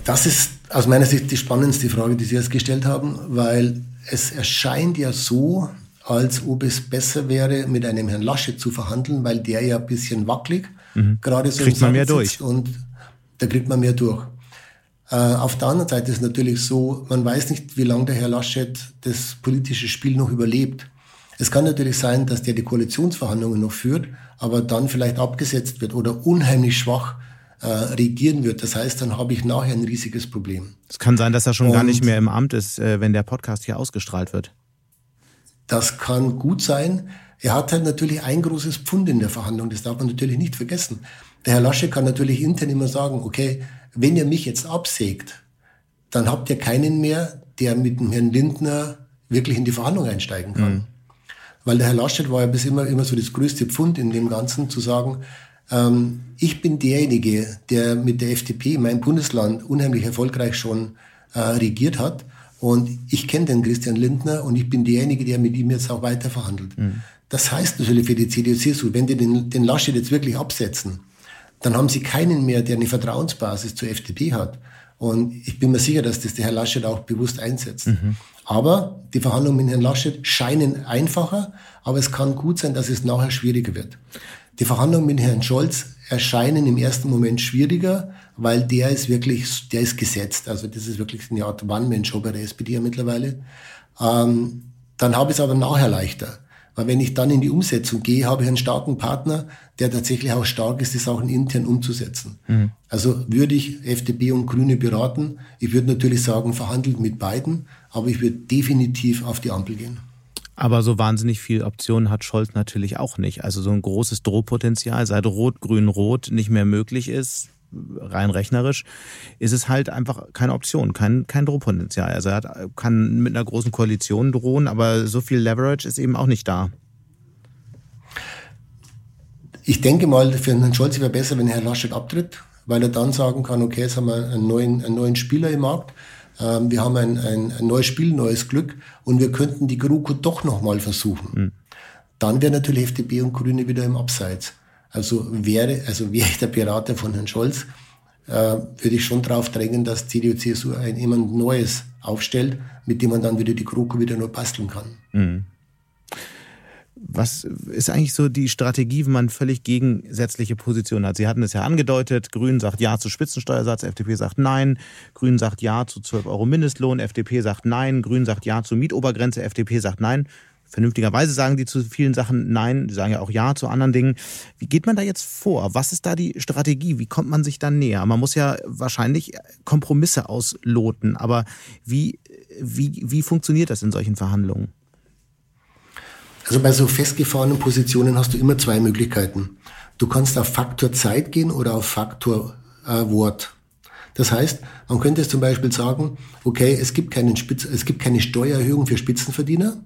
S5: Das ist aus meiner Sicht die spannendste Frage, die Sie jetzt gestellt haben, weil es erscheint ja so, als ob es besser wäre, mit einem Herrn Laschet zu verhandeln, weil der ja ein bisschen wackelig
S4: mhm. gerade so kriegt man mehr durch
S5: und da kriegt man mehr durch. Äh, auf der anderen Seite ist es natürlich so, man weiß nicht, wie lange der Herr Laschet das politische Spiel noch überlebt. Es kann natürlich sein, dass der die Koalitionsverhandlungen noch führt, aber dann vielleicht abgesetzt wird oder unheimlich schwach äh, regieren wird. Das heißt, dann habe ich nachher ein riesiges Problem.
S4: Es kann sein, dass er schon und, gar nicht mehr im Amt ist, äh, wenn der Podcast hier ausgestrahlt wird.
S5: Das kann gut sein. Er hat halt natürlich ein großes Pfund in der Verhandlung, das darf man natürlich nicht vergessen. Der Herr Lasche kann natürlich intern immer sagen, okay, wenn ihr mich jetzt absägt, dann habt ihr keinen mehr, der mit dem Herrn Lindner wirklich in die Verhandlung einsteigen kann. Mhm. Weil der Herr Laschet war ja bis immer, immer so das größte Pfund in dem Ganzen, zu sagen, ähm, ich bin derjenige, der mit der FDP in meinem Bundesland unheimlich erfolgreich schon äh, regiert hat. Und ich kenne den Christian Lindner und ich bin derjenige, der mit ihm jetzt auch weiter verhandelt. Mhm. Das heißt natürlich für die CDU-CSU, wenn die den, den Laschet jetzt wirklich absetzen, dann haben sie keinen mehr, der eine Vertrauensbasis zur FDP hat. Und ich bin mir sicher, dass das der Herr Laschet auch bewusst einsetzt. Mhm. Aber die Verhandlungen mit Herrn Laschet scheinen einfacher, aber es kann gut sein, dass es nachher schwieriger wird. Die Verhandlungen mit Herrn Scholz erscheinen im ersten Moment schwieriger, weil der ist wirklich, der ist gesetzt. Also das ist wirklich eine Art One-Man-Show bei der SPD ja mittlerweile. Ähm, dann habe ich es aber nachher leichter. Weil wenn ich dann in die Umsetzung gehe, habe ich einen starken Partner, der tatsächlich auch stark ist, die Sachen intern umzusetzen. Mhm. Also würde ich FDP und Grüne beraten. Ich würde natürlich sagen, verhandelt mit beiden, aber ich würde definitiv auf die Ampel gehen.
S4: Aber so wahnsinnig viel Optionen hat Scholz natürlich auch nicht. Also so ein großes Drohpotenzial, seit Rot, Grün, Rot nicht mehr möglich ist, rein rechnerisch, ist es halt einfach keine Option, kein, kein Drohpotenzial. Also er hat, kann mit einer großen Koalition drohen, aber so viel Leverage ist eben auch nicht da.
S5: Ich denke mal, für Herrn Scholz wäre besser, wenn Herr Laschet abtritt, weil er dann sagen kann, okay, jetzt haben wir einen neuen, einen neuen Spieler im Markt. Ähm, wir haben ein, ein, ein, neues Spiel, neues Glück und wir könnten die GroKo doch nochmal versuchen. Mhm. Dann wäre natürlich FDP und Grüne wieder im Abseits. Also wäre, also wäre ich der Berater von Herrn Scholz, äh, würde ich schon darauf drängen, dass CDU, CSU ein jemand Neues aufstellt, mit dem man dann wieder die GroKo wieder nur basteln kann. Mhm.
S4: Was ist eigentlich so die Strategie, wenn man völlig gegensätzliche Positionen hat? Sie hatten es ja angedeutet, Grün sagt Ja zu Spitzensteuersatz, FDP sagt Nein, Grün sagt Ja zu 12 Euro Mindestlohn, FDP sagt Nein, Grün sagt Ja zu Mietobergrenze, FDP sagt Nein. Vernünftigerweise sagen die zu vielen Sachen Nein, die sagen ja auch Ja zu anderen Dingen. Wie geht man da jetzt vor? Was ist da die Strategie? Wie kommt man sich da näher? Man muss ja wahrscheinlich Kompromisse ausloten, aber wie, wie, wie funktioniert das in solchen Verhandlungen?
S5: Also bei so festgefahrenen Positionen hast du immer zwei Möglichkeiten. Du kannst auf Faktor Zeit gehen oder auf Faktor äh, Wort. Das heißt, man könnte es zum Beispiel sagen, okay, es gibt, keinen Spitz, es gibt keine Steuererhöhung für Spitzenverdiener,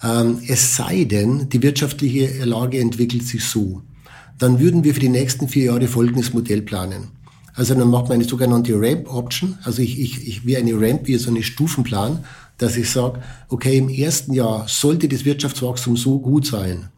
S5: es sei denn, die wirtschaftliche Lage entwickelt sich so. Dann würden wir für die nächsten vier Jahre folgendes Modell planen. Also dann macht man eine sogenannte Ramp-Option, also ich, ich, ich wie eine Ramp, wie so eine Stufenplan, dass ich sage, okay, im ersten Jahr sollte das Wirtschaftswachstum so gut sein,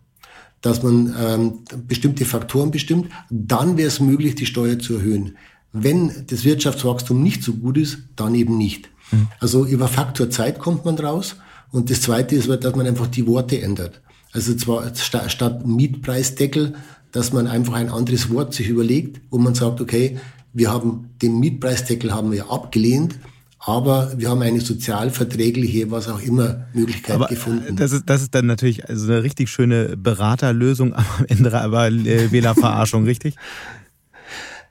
S5: dass man ähm, bestimmte Faktoren bestimmt, dann wäre es möglich, die Steuer zu erhöhen. Wenn das Wirtschaftswachstum nicht so gut ist, dann eben nicht. Mhm. Also über Faktor Zeit kommt man draus. Und das Zweite ist, dass man einfach die Worte ändert. Also zwar statt Mietpreisdeckel, dass man einfach ein anderes Wort sich überlegt, wo man sagt, okay, wir haben den Mietpreisdeckel haben wir abgelehnt, aber wir haben eine sozialverträgliche, was auch immer, Möglichkeit aber gefunden.
S4: Das ist, das ist dann natürlich also eine richtig schöne Beraterlösung, <laughs> am Ende aber äh, Wählerverarschung, richtig?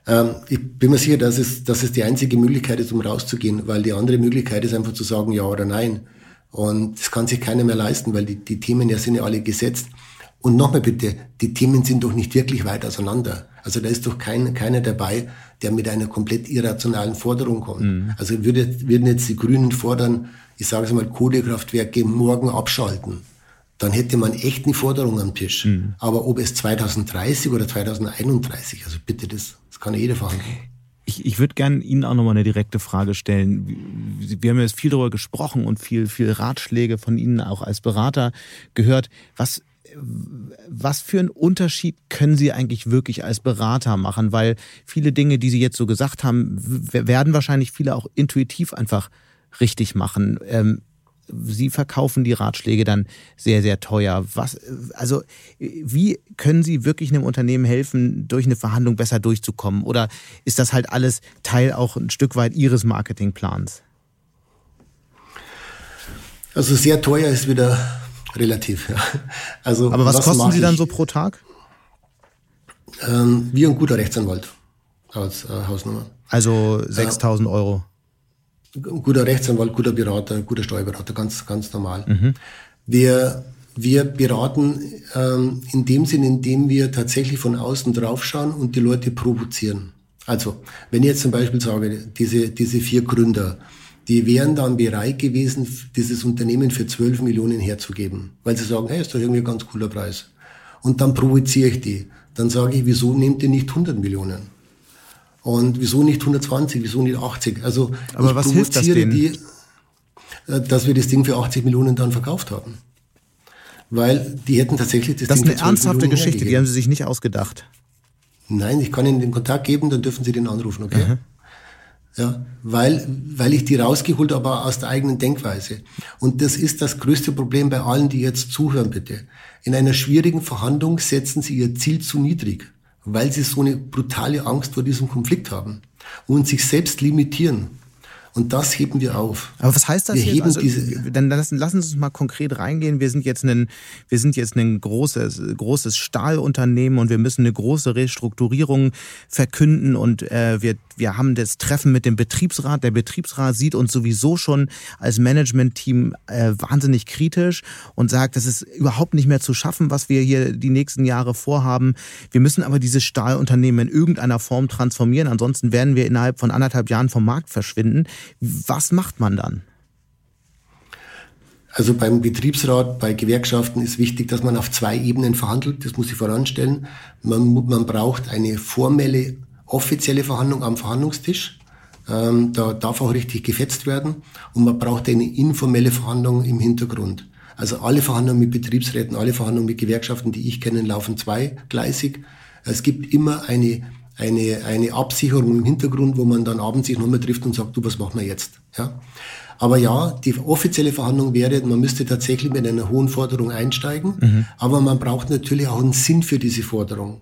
S5: Ähm, ich bin mir sicher, dass es, dass es die einzige Möglichkeit ist, um rauszugehen, weil die andere Möglichkeit ist einfach zu sagen ja oder nein. Und das kann sich keiner mehr leisten, weil die, die Themen ja sind ja alle gesetzt. Und nochmal bitte, die Themen sind doch nicht wirklich weit auseinander. Also da ist doch kein, keiner dabei, der mit einer komplett irrationalen Forderung kommt. Mhm. Also würde, würden jetzt die Grünen fordern, ich sage es mal, Kohlekraftwerke morgen abschalten, dann hätte man echt eine Forderung am Tisch. Mhm. Aber ob es 2030 oder 2031, also bitte, das, das kann jeder verhandeln.
S4: Ich, ich würde gerne Ihnen auch nochmal eine direkte Frage stellen. Wir haben jetzt viel darüber gesprochen und viel, viel Ratschläge von Ihnen auch als Berater gehört. Was, was für einen Unterschied können Sie eigentlich wirklich als Berater machen? Weil viele Dinge, die Sie jetzt so gesagt haben, werden wahrscheinlich viele auch intuitiv einfach richtig machen. Ähm, Sie verkaufen die Ratschläge dann sehr, sehr teuer. Was, also, wie können Sie wirklich einem Unternehmen helfen, durch eine Verhandlung besser durchzukommen? Oder ist das halt alles Teil auch ein Stück weit Ihres Marketingplans?
S5: Also sehr teuer ist wieder relativ. Ja. Also,
S4: Aber was, was kosten Sie dann so pro Tag?
S5: Ähm, wie ein guter Rechtsanwalt als äh, Hausnummer.
S4: Also 6000 äh, Euro
S5: guter Rechtsanwalt, guter Berater, guter Steuerberater, ganz, ganz normal. Mhm. Wir, wir beraten ähm, in dem Sinn, in dem wir tatsächlich von außen draufschauen und die Leute provozieren. Also, wenn ich jetzt zum Beispiel sage, diese, diese vier Gründer, die wären dann bereit gewesen, dieses Unternehmen für 12 Millionen herzugeben, weil sie sagen, hey, ist doch irgendwie ein ganz cooler Preis. Und dann provoziere ich die. Dann sage ich, wieso nehmt ihr nicht 100 Millionen? Und wieso nicht 120, wieso nicht 80? Also
S4: Aber
S5: ich
S4: was hilft das denen? die,
S5: äh, dass wir das Ding für 80 Millionen dann verkauft haben. Weil die hätten tatsächlich
S4: das, das Ding Das ist eine ernsthafte Geschichte, hergegeben. die haben sie sich nicht ausgedacht.
S5: Nein, ich kann Ihnen den Kontakt geben, dann dürfen Sie den anrufen, okay? Mhm. Ja, weil, weil ich die rausgeholt habe aus der eigenen Denkweise. Und das ist das größte Problem bei allen, die jetzt zuhören, bitte. In einer schwierigen Verhandlung setzen sie ihr Ziel zu niedrig, weil sie so eine brutale Angst vor diesem Konflikt haben und sich selbst limitieren. Und das heben wir auf.
S4: Aber was heißt das
S5: wir
S4: jetzt?
S5: Heben
S4: also,
S5: diese
S4: dann lassen, lassen Sie uns mal konkret reingehen. Wir sind jetzt ein, wir sind jetzt ein großes, großes Stahlunternehmen und wir müssen eine große Restrukturierung verkünden und äh, wir, wir haben das Treffen mit dem Betriebsrat. Der Betriebsrat sieht uns sowieso schon als Managementteam äh, wahnsinnig kritisch und sagt, das ist überhaupt nicht mehr zu schaffen, was wir hier die nächsten Jahre vorhaben. Wir müssen aber dieses Stahlunternehmen in irgendeiner Form transformieren. Ansonsten werden wir innerhalb von anderthalb Jahren vom Markt verschwinden. Was macht man dann?
S5: Also beim Betriebsrat, bei Gewerkschaften ist wichtig, dass man auf zwei Ebenen verhandelt. Das muss ich voranstellen. Man, man braucht eine formelle, offizielle Verhandlung am Verhandlungstisch. Ähm, da darf auch richtig gefetzt werden. Und man braucht eine informelle Verhandlung im Hintergrund. Also alle Verhandlungen mit Betriebsräten, alle Verhandlungen mit Gewerkschaften, die ich kenne, laufen zweigleisig. Es gibt immer eine eine, eine Absicherung im Hintergrund, wo man dann abends sich nochmal trifft und sagt, du, was machen wir jetzt? Ja. Aber ja, die offizielle Verhandlung wäre, man müsste tatsächlich mit einer hohen Forderung einsteigen, mhm. aber man braucht natürlich auch einen Sinn für diese Forderung.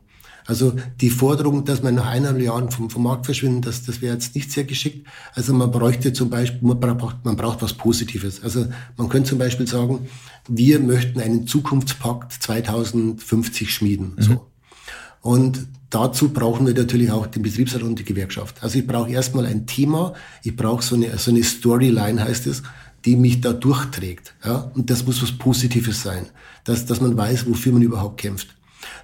S5: Also die Forderung, dass man nach eineinhalb Jahren vom, vom Markt verschwinden, das, das wäre jetzt nicht sehr geschickt. Also man bräuchte zum Beispiel, man braucht, man braucht was Positives. Also man könnte zum Beispiel sagen, wir möchten einen Zukunftspakt 2050 schmieden. Mhm. So. Und dazu brauchen wir natürlich auch den Betriebsrat und die Gewerkschaft. Also ich brauche erstmal ein Thema, ich brauche so eine, so eine Storyline, heißt es, die mich da durchträgt. Ja? Und das muss was Positives sein, dass, dass man weiß, wofür man überhaupt kämpft.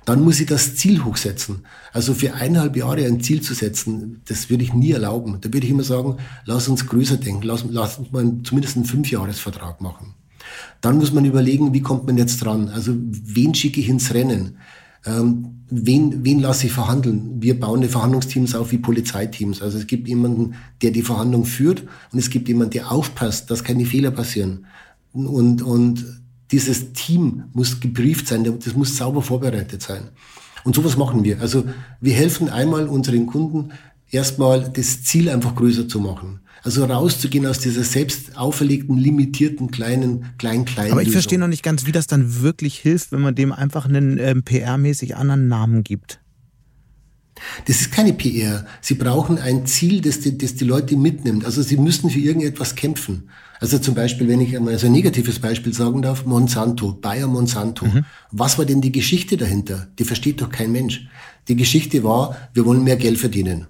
S5: Dann muss ich das Ziel hochsetzen. Also für eineinhalb Jahre ein Ziel zu setzen, das würde ich nie erlauben. Da würde ich immer sagen, lass uns größer denken, lass, lass uns mal zumindest einen Fünfjahresvertrag machen. Dann muss man überlegen, wie kommt man jetzt dran? Also wen schicke ich ins Rennen? Ähm, wen, wen lasse ich verhandeln? Wir bauen die Verhandlungsteams auf wie Polizeiteams. Also es gibt jemanden, der die Verhandlung führt und es gibt jemanden, der aufpasst, dass keine Fehler passieren. Und, und dieses Team muss gebrieft sein, das muss sauber vorbereitet sein. Und sowas machen wir. Also wir helfen einmal unseren Kunden, erstmal das Ziel einfach größer zu machen. Also rauszugehen aus dieser selbst auferlegten, limitierten kleinen, kleinen, kleinen.
S4: Aber ich verstehe noch nicht ganz, wie das dann wirklich hilft, wenn man dem einfach einen ähm, PR-mäßig anderen Namen gibt.
S5: Das ist keine PR. Sie brauchen ein Ziel, das die, das die Leute mitnimmt. Also sie müssen für irgendetwas kämpfen. Also zum Beispiel, wenn ich einmal so ein negatives Beispiel sagen darf, Monsanto, Bayer Monsanto. Mhm. Was war denn die Geschichte dahinter? Die versteht doch kein Mensch. Die Geschichte war, wir wollen mehr Geld verdienen.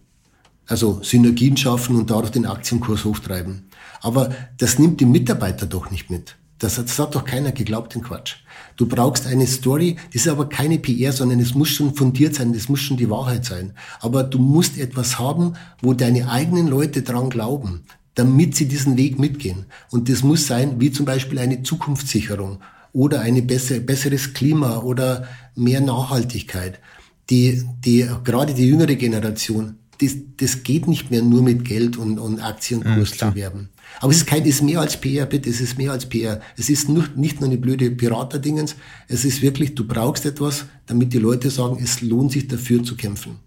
S5: Also Synergien schaffen und dadurch den Aktienkurs hochtreiben. Aber das nimmt die Mitarbeiter doch nicht mit. Das, das hat doch keiner geglaubt, den Quatsch. Du brauchst eine Story, das ist aber keine PR, sondern es muss schon fundiert sein, das muss schon die Wahrheit sein. Aber du musst etwas haben, wo deine eigenen Leute dran glauben, damit sie diesen Weg mitgehen. Und das muss sein, wie zum Beispiel eine Zukunftssicherung oder eine bessere, besseres Klima oder mehr Nachhaltigkeit. Die, die, gerade die jüngere Generation, das, das geht nicht mehr nur mit Geld und, und Aktienkurs mhm, zu werben. Aber es ist kein, es ist mehr als PR, bitte, es ist mehr als PR. Es ist nur, nicht nur eine blöde Piraterdingens, es ist wirklich, du brauchst etwas, damit die Leute sagen, es lohnt sich dafür zu kämpfen.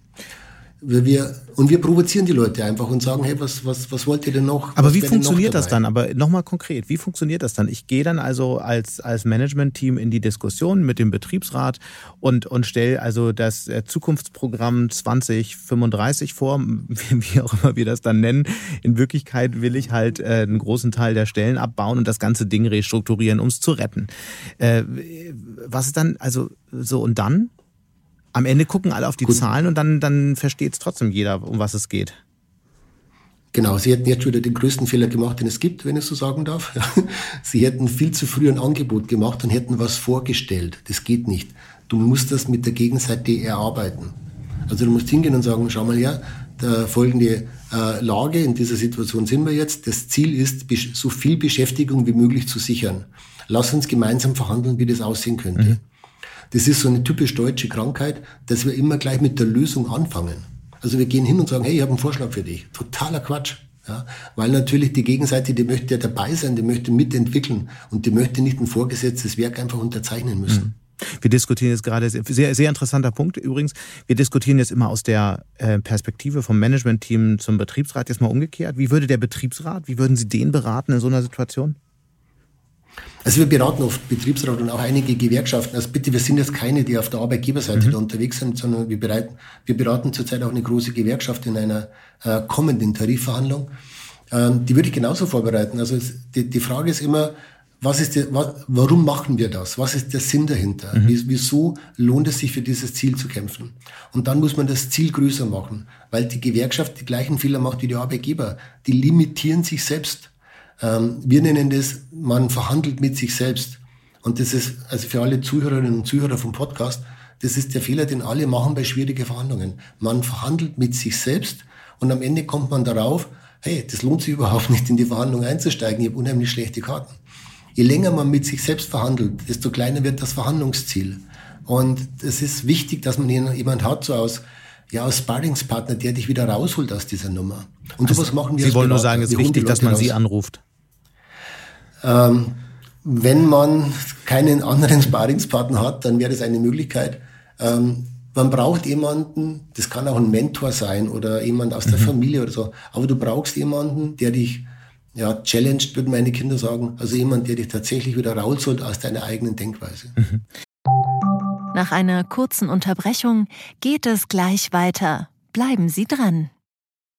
S5: Wir, und wir provozieren die Leute einfach und sagen, hey, was, was, was wollt ihr denn noch?
S4: Aber wie funktioniert das dann? Aber nochmal konkret, wie funktioniert das dann? Ich gehe dann also als, als Management-Team in die Diskussion mit dem Betriebsrat und, und stelle also das äh, Zukunftsprogramm 2035 vor, wie auch immer wir das dann nennen. In Wirklichkeit will ich halt äh, einen großen Teil der Stellen abbauen und das ganze Ding restrukturieren, um es zu retten. Äh, was ist dann, also so und dann? Am Ende gucken alle auf die Gut. Zahlen und dann, dann versteht es trotzdem jeder, um was es geht.
S5: Genau, Sie hätten jetzt wieder den größten Fehler gemacht, den es gibt, wenn ich so sagen darf. <laughs> Sie hätten viel zu früh ein Angebot gemacht und hätten was vorgestellt. Das geht nicht. Du musst das mit der Gegenseite erarbeiten. Also du musst hingehen und sagen, schau mal her, der folgende äh, Lage, in dieser Situation sind wir jetzt. Das Ziel ist, so viel Beschäftigung wie möglich zu sichern. Lass uns gemeinsam verhandeln, wie das aussehen könnte. Mhm. Das ist so eine typisch deutsche Krankheit, dass wir immer gleich mit der Lösung anfangen. Also wir gehen hin und sagen, hey, ich habe einen Vorschlag für dich. Totaler Quatsch. Ja, weil natürlich die Gegenseite, die möchte ja dabei sein, die möchte mitentwickeln und die möchte nicht ein vorgesetztes Werk einfach unterzeichnen müssen.
S4: Wir diskutieren jetzt gerade, sehr, sehr interessanter Punkt übrigens, wir diskutieren jetzt immer aus der äh, Perspektive vom Managementteam zum Betriebsrat, jetzt mal umgekehrt. Wie würde der Betriebsrat, wie würden Sie den beraten in so einer Situation?
S5: Also wir beraten oft Betriebsrat und auch einige Gewerkschaften. Also bitte, wir sind jetzt keine, die auf der Arbeitgeberseite mhm. da unterwegs sind, sondern wir, bereiten, wir beraten zurzeit auch eine große Gewerkschaft in einer äh, kommenden Tarifverhandlung. Ähm, die würde ich genauso vorbereiten. Also es, die, die Frage ist immer, was ist der, was, warum machen wir das? Was ist der Sinn dahinter? Mhm. Wieso lohnt es sich für dieses Ziel zu kämpfen? Und dann muss man das Ziel größer machen, weil die Gewerkschaft die gleichen Fehler macht wie die Arbeitgeber. Die limitieren sich selbst. Ähm, wir nennen das, man verhandelt mit sich selbst. Und das ist, also für alle Zuhörerinnen und Zuhörer vom Podcast, das ist der Fehler, den alle machen bei schwierigen Verhandlungen. Man verhandelt mit sich selbst und am Ende kommt man darauf, hey, das lohnt sich <laughs> überhaupt nicht, in die Verhandlung einzusteigen. Ich habe unheimlich schlechte Karten. Je länger man mit sich selbst verhandelt, desto kleiner wird das Verhandlungsziel. Und es ist wichtig, dass man jemand hat, so aus, ja, aus Sparringspartner, der dich wieder rausholt aus dieser Nummer. Und
S4: sowas machen wir Sie wollen nur sagen, es ist wichtig, dass man raus. Sie anruft.
S5: Ähm, wenn man keinen anderen <laughs> Sparringspartner hat, dann wäre das eine Möglichkeit. Ähm, man braucht jemanden, das kann auch ein Mentor sein oder jemand aus der mhm. Familie oder so, aber du brauchst jemanden, der dich ja, challenged, würden meine Kinder sagen. Also jemand, der dich tatsächlich wieder rausholt aus deiner eigenen Denkweise. Mhm.
S6: Nach einer kurzen Unterbrechung geht es gleich weiter. Bleiben Sie dran.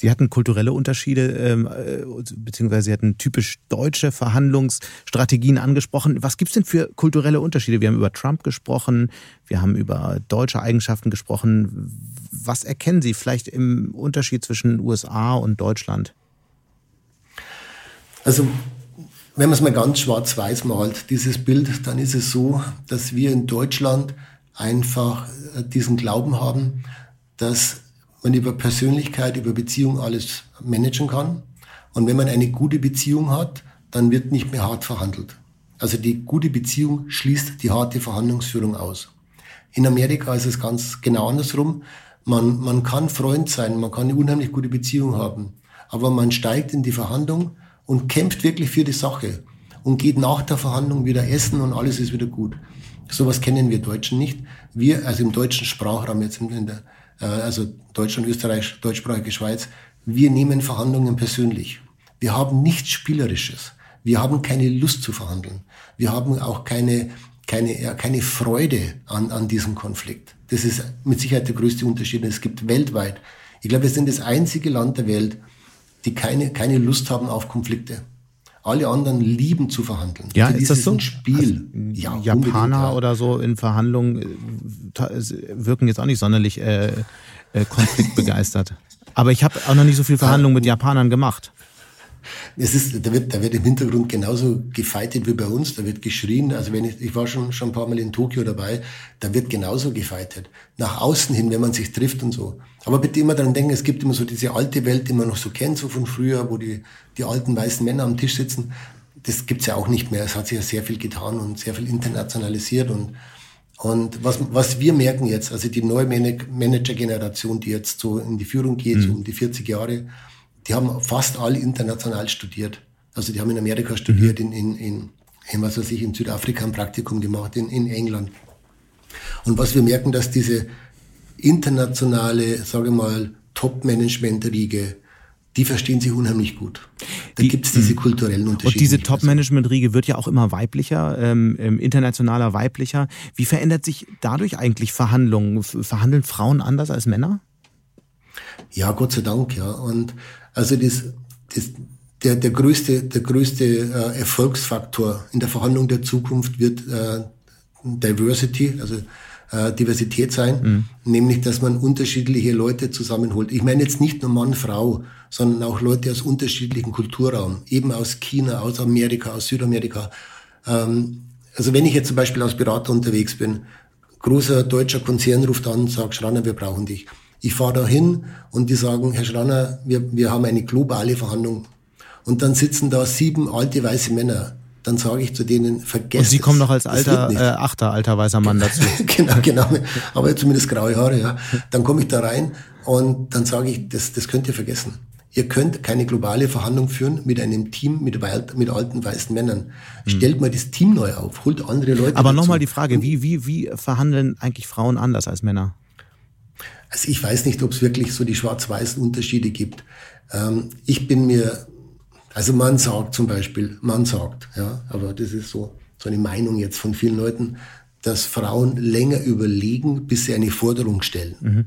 S4: Sie hatten kulturelle Unterschiede, ähm, äh, beziehungsweise Sie hatten typisch deutsche Verhandlungsstrategien angesprochen. Was gibt es denn für kulturelle Unterschiede? Wir haben über Trump gesprochen, wir haben über deutsche Eigenschaften gesprochen. Was erkennen Sie vielleicht im Unterschied zwischen USA und Deutschland?
S5: Also wenn man es mal ganz schwarz-weiß malt, dieses Bild, dann ist es so, dass wir in Deutschland einfach äh, diesen Glauben haben, dass man über Persönlichkeit, über Beziehung alles managen kann. Und wenn man eine gute Beziehung hat, dann wird nicht mehr hart verhandelt. Also die gute Beziehung schließt die harte Verhandlungsführung aus. In Amerika ist es ganz genau andersrum. Man, man kann Freund sein, man kann eine unheimlich gute Beziehung haben, aber man steigt in die Verhandlung und kämpft wirklich für die Sache und geht nach der Verhandlung wieder essen und alles ist wieder gut. Sowas kennen wir Deutschen nicht. Wir, also im deutschen Sprachraum jetzt in der, also Deutschland, Österreich, deutschsprachige Schweiz, wir nehmen Verhandlungen persönlich. Wir haben nichts Spielerisches. Wir haben keine Lust zu verhandeln. Wir haben auch keine, keine, keine Freude an, an diesem Konflikt. Das ist mit Sicherheit der größte Unterschied. Es gibt weltweit, ich glaube, wir sind das einzige Land der Welt, die keine, keine Lust haben auf Konflikte. Alle anderen lieben zu verhandeln.
S4: Ja, also ist das so?
S5: Ein Spiel.
S4: Also, ja, Japaner ja. oder so in Verhandlungen äh, wirken jetzt auch nicht sonderlich äh, äh, konfliktbegeistert. Aber ich habe auch noch nicht so viel Verhandlungen mit Japanern gemacht.
S5: Es ist, da wird, da wird im Hintergrund genauso gefeitet wie bei uns. Da wird geschrien. Also wenn ich, ich war schon, schon ein paar Mal in Tokio dabei, da wird genauso gefeitet. Nach außen hin, wenn man sich trifft und so. Aber bitte immer daran denken, es gibt immer so diese alte Welt, die man noch so kennt, so von früher, wo die, die alten weißen Männer am Tisch sitzen. Das gibt's ja auch nicht mehr. Es hat sich ja sehr viel getan und sehr viel internationalisiert und, und was, was wir merken jetzt, also die neue Manager-Generation, die jetzt so in die Führung geht, mhm. so um die 40 Jahre, die haben fast alle international studiert. Also die haben in Amerika studiert, mhm. in, in, in, in, was weiß ich, in Südafrika ein Praktikum gemacht, in, in England. Und was wir merken, dass diese internationale, sage mal, Top-Management-Riege, die verstehen sich unheimlich gut. Da gibt es diese mhm. kulturellen Unterschiede.
S4: Und diese Top-Management-Riege wird ja auch immer weiblicher, ähm, ähm, internationaler weiblicher. Wie verändert sich dadurch eigentlich Verhandlungen? Verhandeln Frauen anders als Männer?
S5: Ja, Gott sei Dank, ja. Und also das, das, der, der größte, der größte äh, Erfolgsfaktor in der Verhandlung der Zukunft wird äh, Diversity, also äh, Diversität sein, mhm. nämlich dass man unterschiedliche Leute zusammenholt. Ich meine jetzt nicht nur Mann, Frau, sondern auch Leute aus unterschiedlichen Kulturraum, eben aus China, aus Amerika, aus Südamerika. Ähm, Also wenn ich jetzt zum Beispiel als Berater unterwegs bin, großer deutscher Konzern ruft an und sagt, Schranner, wir brauchen dich. Ich fahre da hin und die sagen, Herr Schranner, wir, wir haben eine globale Verhandlung. Und dann sitzen da sieben alte weiße Männer. Dann sage ich zu denen, vergesst
S4: Und Sie kommen noch als alter, äh, achter, alter weißer Mann dazu. <laughs>
S5: genau, genau. Aber zumindest graue Haare, ja. Dann komme ich da rein und dann sage ich, das, das könnt ihr vergessen. Ihr könnt keine globale Verhandlung führen mit einem Team mit, mit alten weißen Männern. Hm. Stellt mal das Team neu auf, holt andere Leute.
S4: Aber nochmal die Frage, wie, wie, wie verhandeln eigentlich Frauen anders als Männer?
S5: Also ich weiß nicht, ob es wirklich so die schwarz-weißen Unterschiede gibt. Ähm, ich bin mir, also man sagt zum Beispiel, man sagt, ja, aber das ist so, so eine Meinung jetzt von vielen Leuten, dass Frauen länger überlegen, bis sie eine Forderung stellen. Mhm.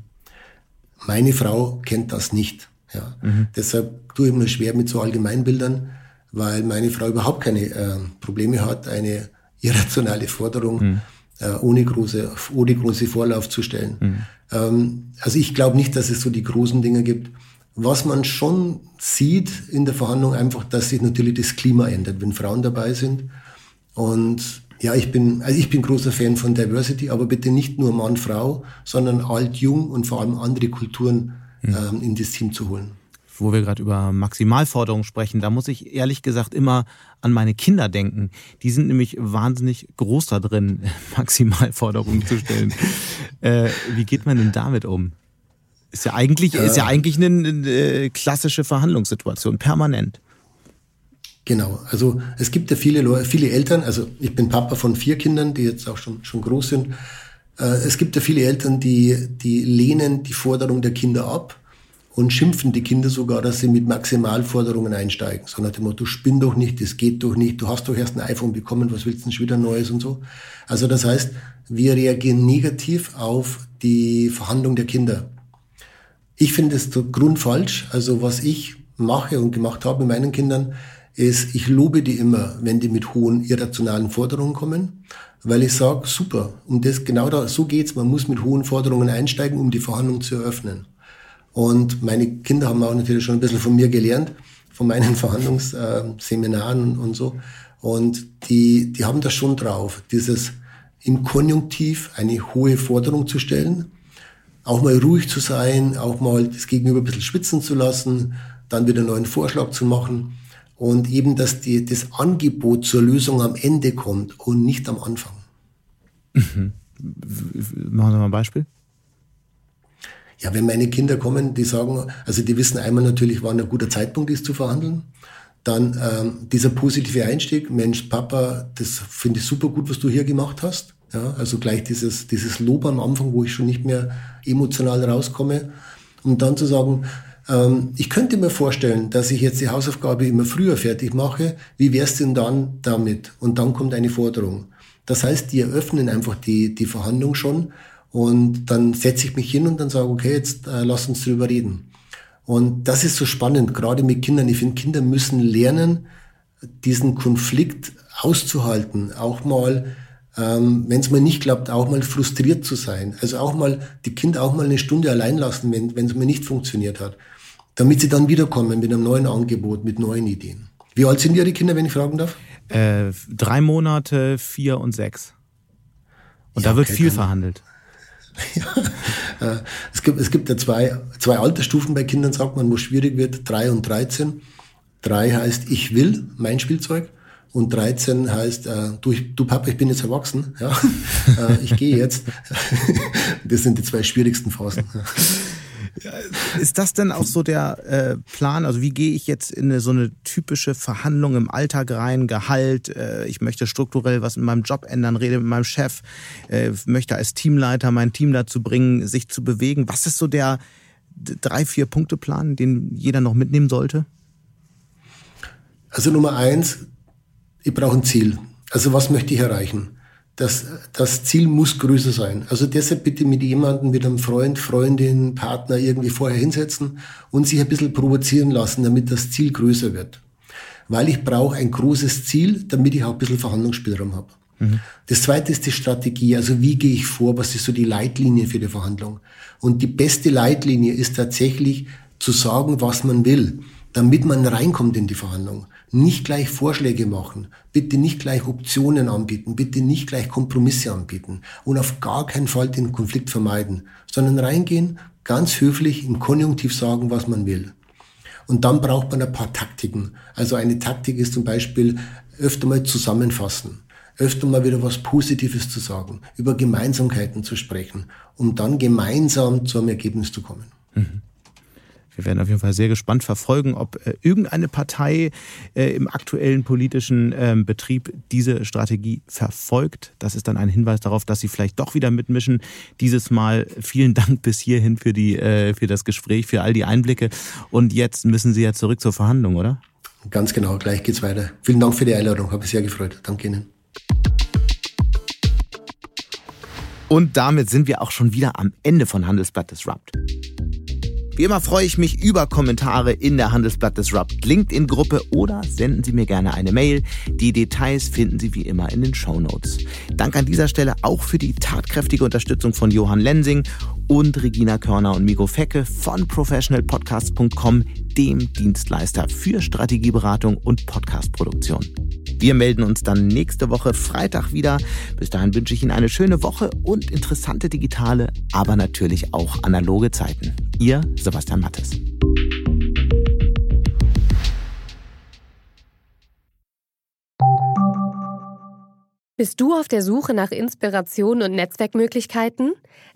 S5: Meine Frau kennt das nicht. Ja. Mhm. Deshalb tue ich mir schwer mit so Allgemeinbildern, weil meine Frau überhaupt keine äh, Probleme hat, eine irrationale Forderung mhm. äh, ohne, große, ohne große Vorlauf zu stellen. Ähm, also ich glaube nicht, dass es so die großen Dinge gibt. Was man schon sieht in der Verhandlung einfach, dass sich natürlich das Klima ändert, wenn Frauen dabei sind. Und ja, ich bin, also ich bin großer Fan von Diversity, aber bitte nicht nur Mann, Frau, sondern alt, jung und vor allem andere Kulturen mhm. ähm, in das Team zu holen.
S4: Wo wir gerade über Maximalforderungen sprechen, da muss ich ehrlich gesagt immer an meine Kinder denken. Die sind nämlich wahnsinnig groß da drin, <laughs> Maximalforderungen zu stellen. äh, wie geht man denn damit um? Ist ja eigentlich, ist ja eigentlich eine, eine äh, klassische Verhandlungssituation, permanent.
S5: Genau, also es gibt ja viele, viele Eltern, also ich bin Papa von vier Kindern, die jetzt auch schon, schon groß sind. Äh, es gibt ja viele Eltern, die, die lehnen die Forderung der Kinder ab und schimpfen die Kinder sogar, dass sie mit Maximalforderungen einsteigen. So nach dem Motto, spinn doch nicht, das geht doch nicht, du hast doch erst ein iPhone bekommen, was willst du denn schon wieder Neues und so. Also das heißt, wir reagieren negativ auf die Verhandlung der Kinder. Ich finde es grundfalsch. Also was ich mache und gemacht habe mit meinen Kindern, ist, ich lobe die immer, wenn die mit hohen irrationalen Forderungen kommen, weil ich sage, super, um das genau da, so geht's, man muss mit hohen Forderungen einsteigen, um die Verhandlung zu eröffnen. Und meine Kinder haben auch natürlich schon ein bisschen von mir gelernt, von meinen <laughs> Verhandlungsseminaren und so. Und die, die haben das schon drauf, dieses im Konjunktiv eine hohe Forderung zu stellen, auch mal ruhig zu sein, auch mal das Gegenüber ein bisschen schwitzen zu lassen, dann wieder einen neuen Vorschlag zu machen und eben, dass die, das Angebot zur Lösung am Ende kommt und nicht am Anfang.
S4: Mhm. Machen Sie mal ein Beispiel.
S5: Ja, wenn meine Kinder kommen, die sagen, also die wissen einmal natürlich, wann ein guter Zeitpunkt ist zu verhandeln. Dann ähm, dieser positive Einstieg, Mensch, Papa, das finde ich super gut, was du hier gemacht hast. Ja, also gleich dieses, dieses Lob am Anfang, wo ich schon nicht mehr emotional rauskomme. Und dann zu sagen, ähm, ich könnte mir vorstellen, dass ich jetzt die Hausaufgabe immer früher fertig mache. Wie wär's denn dann damit? Und dann kommt eine Forderung. Das heißt, die eröffnen einfach die, die Verhandlung schon und dann setze ich mich hin und dann sage, okay, jetzt äh, lass uns drüber reden. Und das ist so spannend, gerade mit Kindern. Ich finde, Kinder müssen lernen, diesen Konflikt auszuhalten, auch mal, ähm, wenn es mir nicht klappt, auch mal frustriert zu sein. Also auch mal die Kinder auch mal eine Stunde allein lassen, wenn es mir nicht funktioniert hat damit sie dann wiederkommen mit einem neuen Angebot, mit neuen Ideen. Wie alt sind Ihre Kinder, wenn ich fragen darf?
S4: Äh, drei Monate, vier und sechs. Und ja, da wird okay, viel verhandelt. <laughs>
S5: Äh, es gibt, es gibt ja zwei, zwei Altersstufen bei Kindern, sagt man, wo schwierig wird, drei und 13. Drei heißt, ich will mein Spielzeug. Und 13 heißt, äh, du, du Papa, ich bin jetzt erwachsen, ja, <laughs> äh, ich gehe jetzt. <laughs> das sind die zwei schwierigsten Phasen.
S4: Ist das denn auch so der äh, Plan? Also wie gehe ich jetzt in eine, so eine typische Verhandlung im Alltag rein? Gehalt, äh, ich möchte strukturell was in meinem Job ändern, rede mit meinem Chef, äh, möchte als Teamleiter mein Team dazu bringen, sich zu bewegen. Was ist so der drei, vier Punkte Plan, den jeder noch mitnehmen sollte?
S5: Also Nummer eins, ich brauche ein Ziel. Also was möchte ich erreichen? Das, das Ziel muss größer sein. Also deshalb bitte mit jemandem, mit einem Freund, Freundin, Partner irgendwie vorher hinsetzen und sich ein bisschen provozieren lassen, damit das Ziel größer wird. Weil ich brauche ein großes Ziel, damit ich auch ein bisschen Verhandlungsspielraum habe. Mhm. Das zweite ist die Strategie. Also wie gehe ich vor? Was ist so die Leitlinie für die Verhandlung? Und die beste Leitlinie ist tatsächlich zu sagen, was man will, damit man reinkommt in die Verhandlung. Nicht gleich Vorschläge machen, bitte nicht gleich Optionen anbieten, bitte nicht gleich Kompromisse anbieten und auf gar keinen Fall den Konflikt vermeiden, sondern reingehen, ganz höflich im Konjunktiv sagen, was man will. Und dann braucht man ein paar Taktiken. Also eine Taktik ist zum Beispiel öfter mal zusammenfassen, öfter mal wieder was Positives zu sagen, über Gemeinsamkeiten zu sprechen, um dann gemeinsam zu einem Ergebnis zu kommen. Mhm.
S4: Wir werden auf jeden Fall sehr gespannt verfolgen, ob äh, irgendeine Partei äh, im aktuellen politischen ähm, Betrieb diese Strategie verfolgt. Das ist dann ein Hinweis darauf, dass sie vielleicht doch wieder mitmischen. Dieses Mal vielen <laughs> Dank bis hierhin für, die, äh, für das Gespräch, für all die Einblicke. Und jetzt müssen Sie ja zurück zur Verhandlung, oder?
S5: Ganz genau, gleich geht's weiter. Vielen Dank für die Einladung, habe mich sehr gefreut. Danke Ihnen.
S4: Und damit sind wir auch schon wieder am Ende von Handelsblatt Disrupt. Wie immer freue ich mich über Kommentare in der Handelsblatt Disrupt LinkedIn-Gruppe oder senden Sie mir gerne eine Mail. Die Details finden Sie wie immer in den Show Notes. Dank an dieser Stelle auch für die tatkräftige Unterstützung von Johann Lensing und Regina Körner und Miko Fecke von professionalpodcast.com, dem Dienstleister für Strategieberatung und Podcastproduktion. Wir melden uns dann nächste Woche Freitag wieder. Bis dahin wünsche ich Ihnen eine schöne Woche und interessante digitale, aber natürlich auch analoge Zeiten. Ihr Sebastian Mattes.
S10: Bist du auf der Suche nach Inspiration und Netzwerkmöglichkeiten?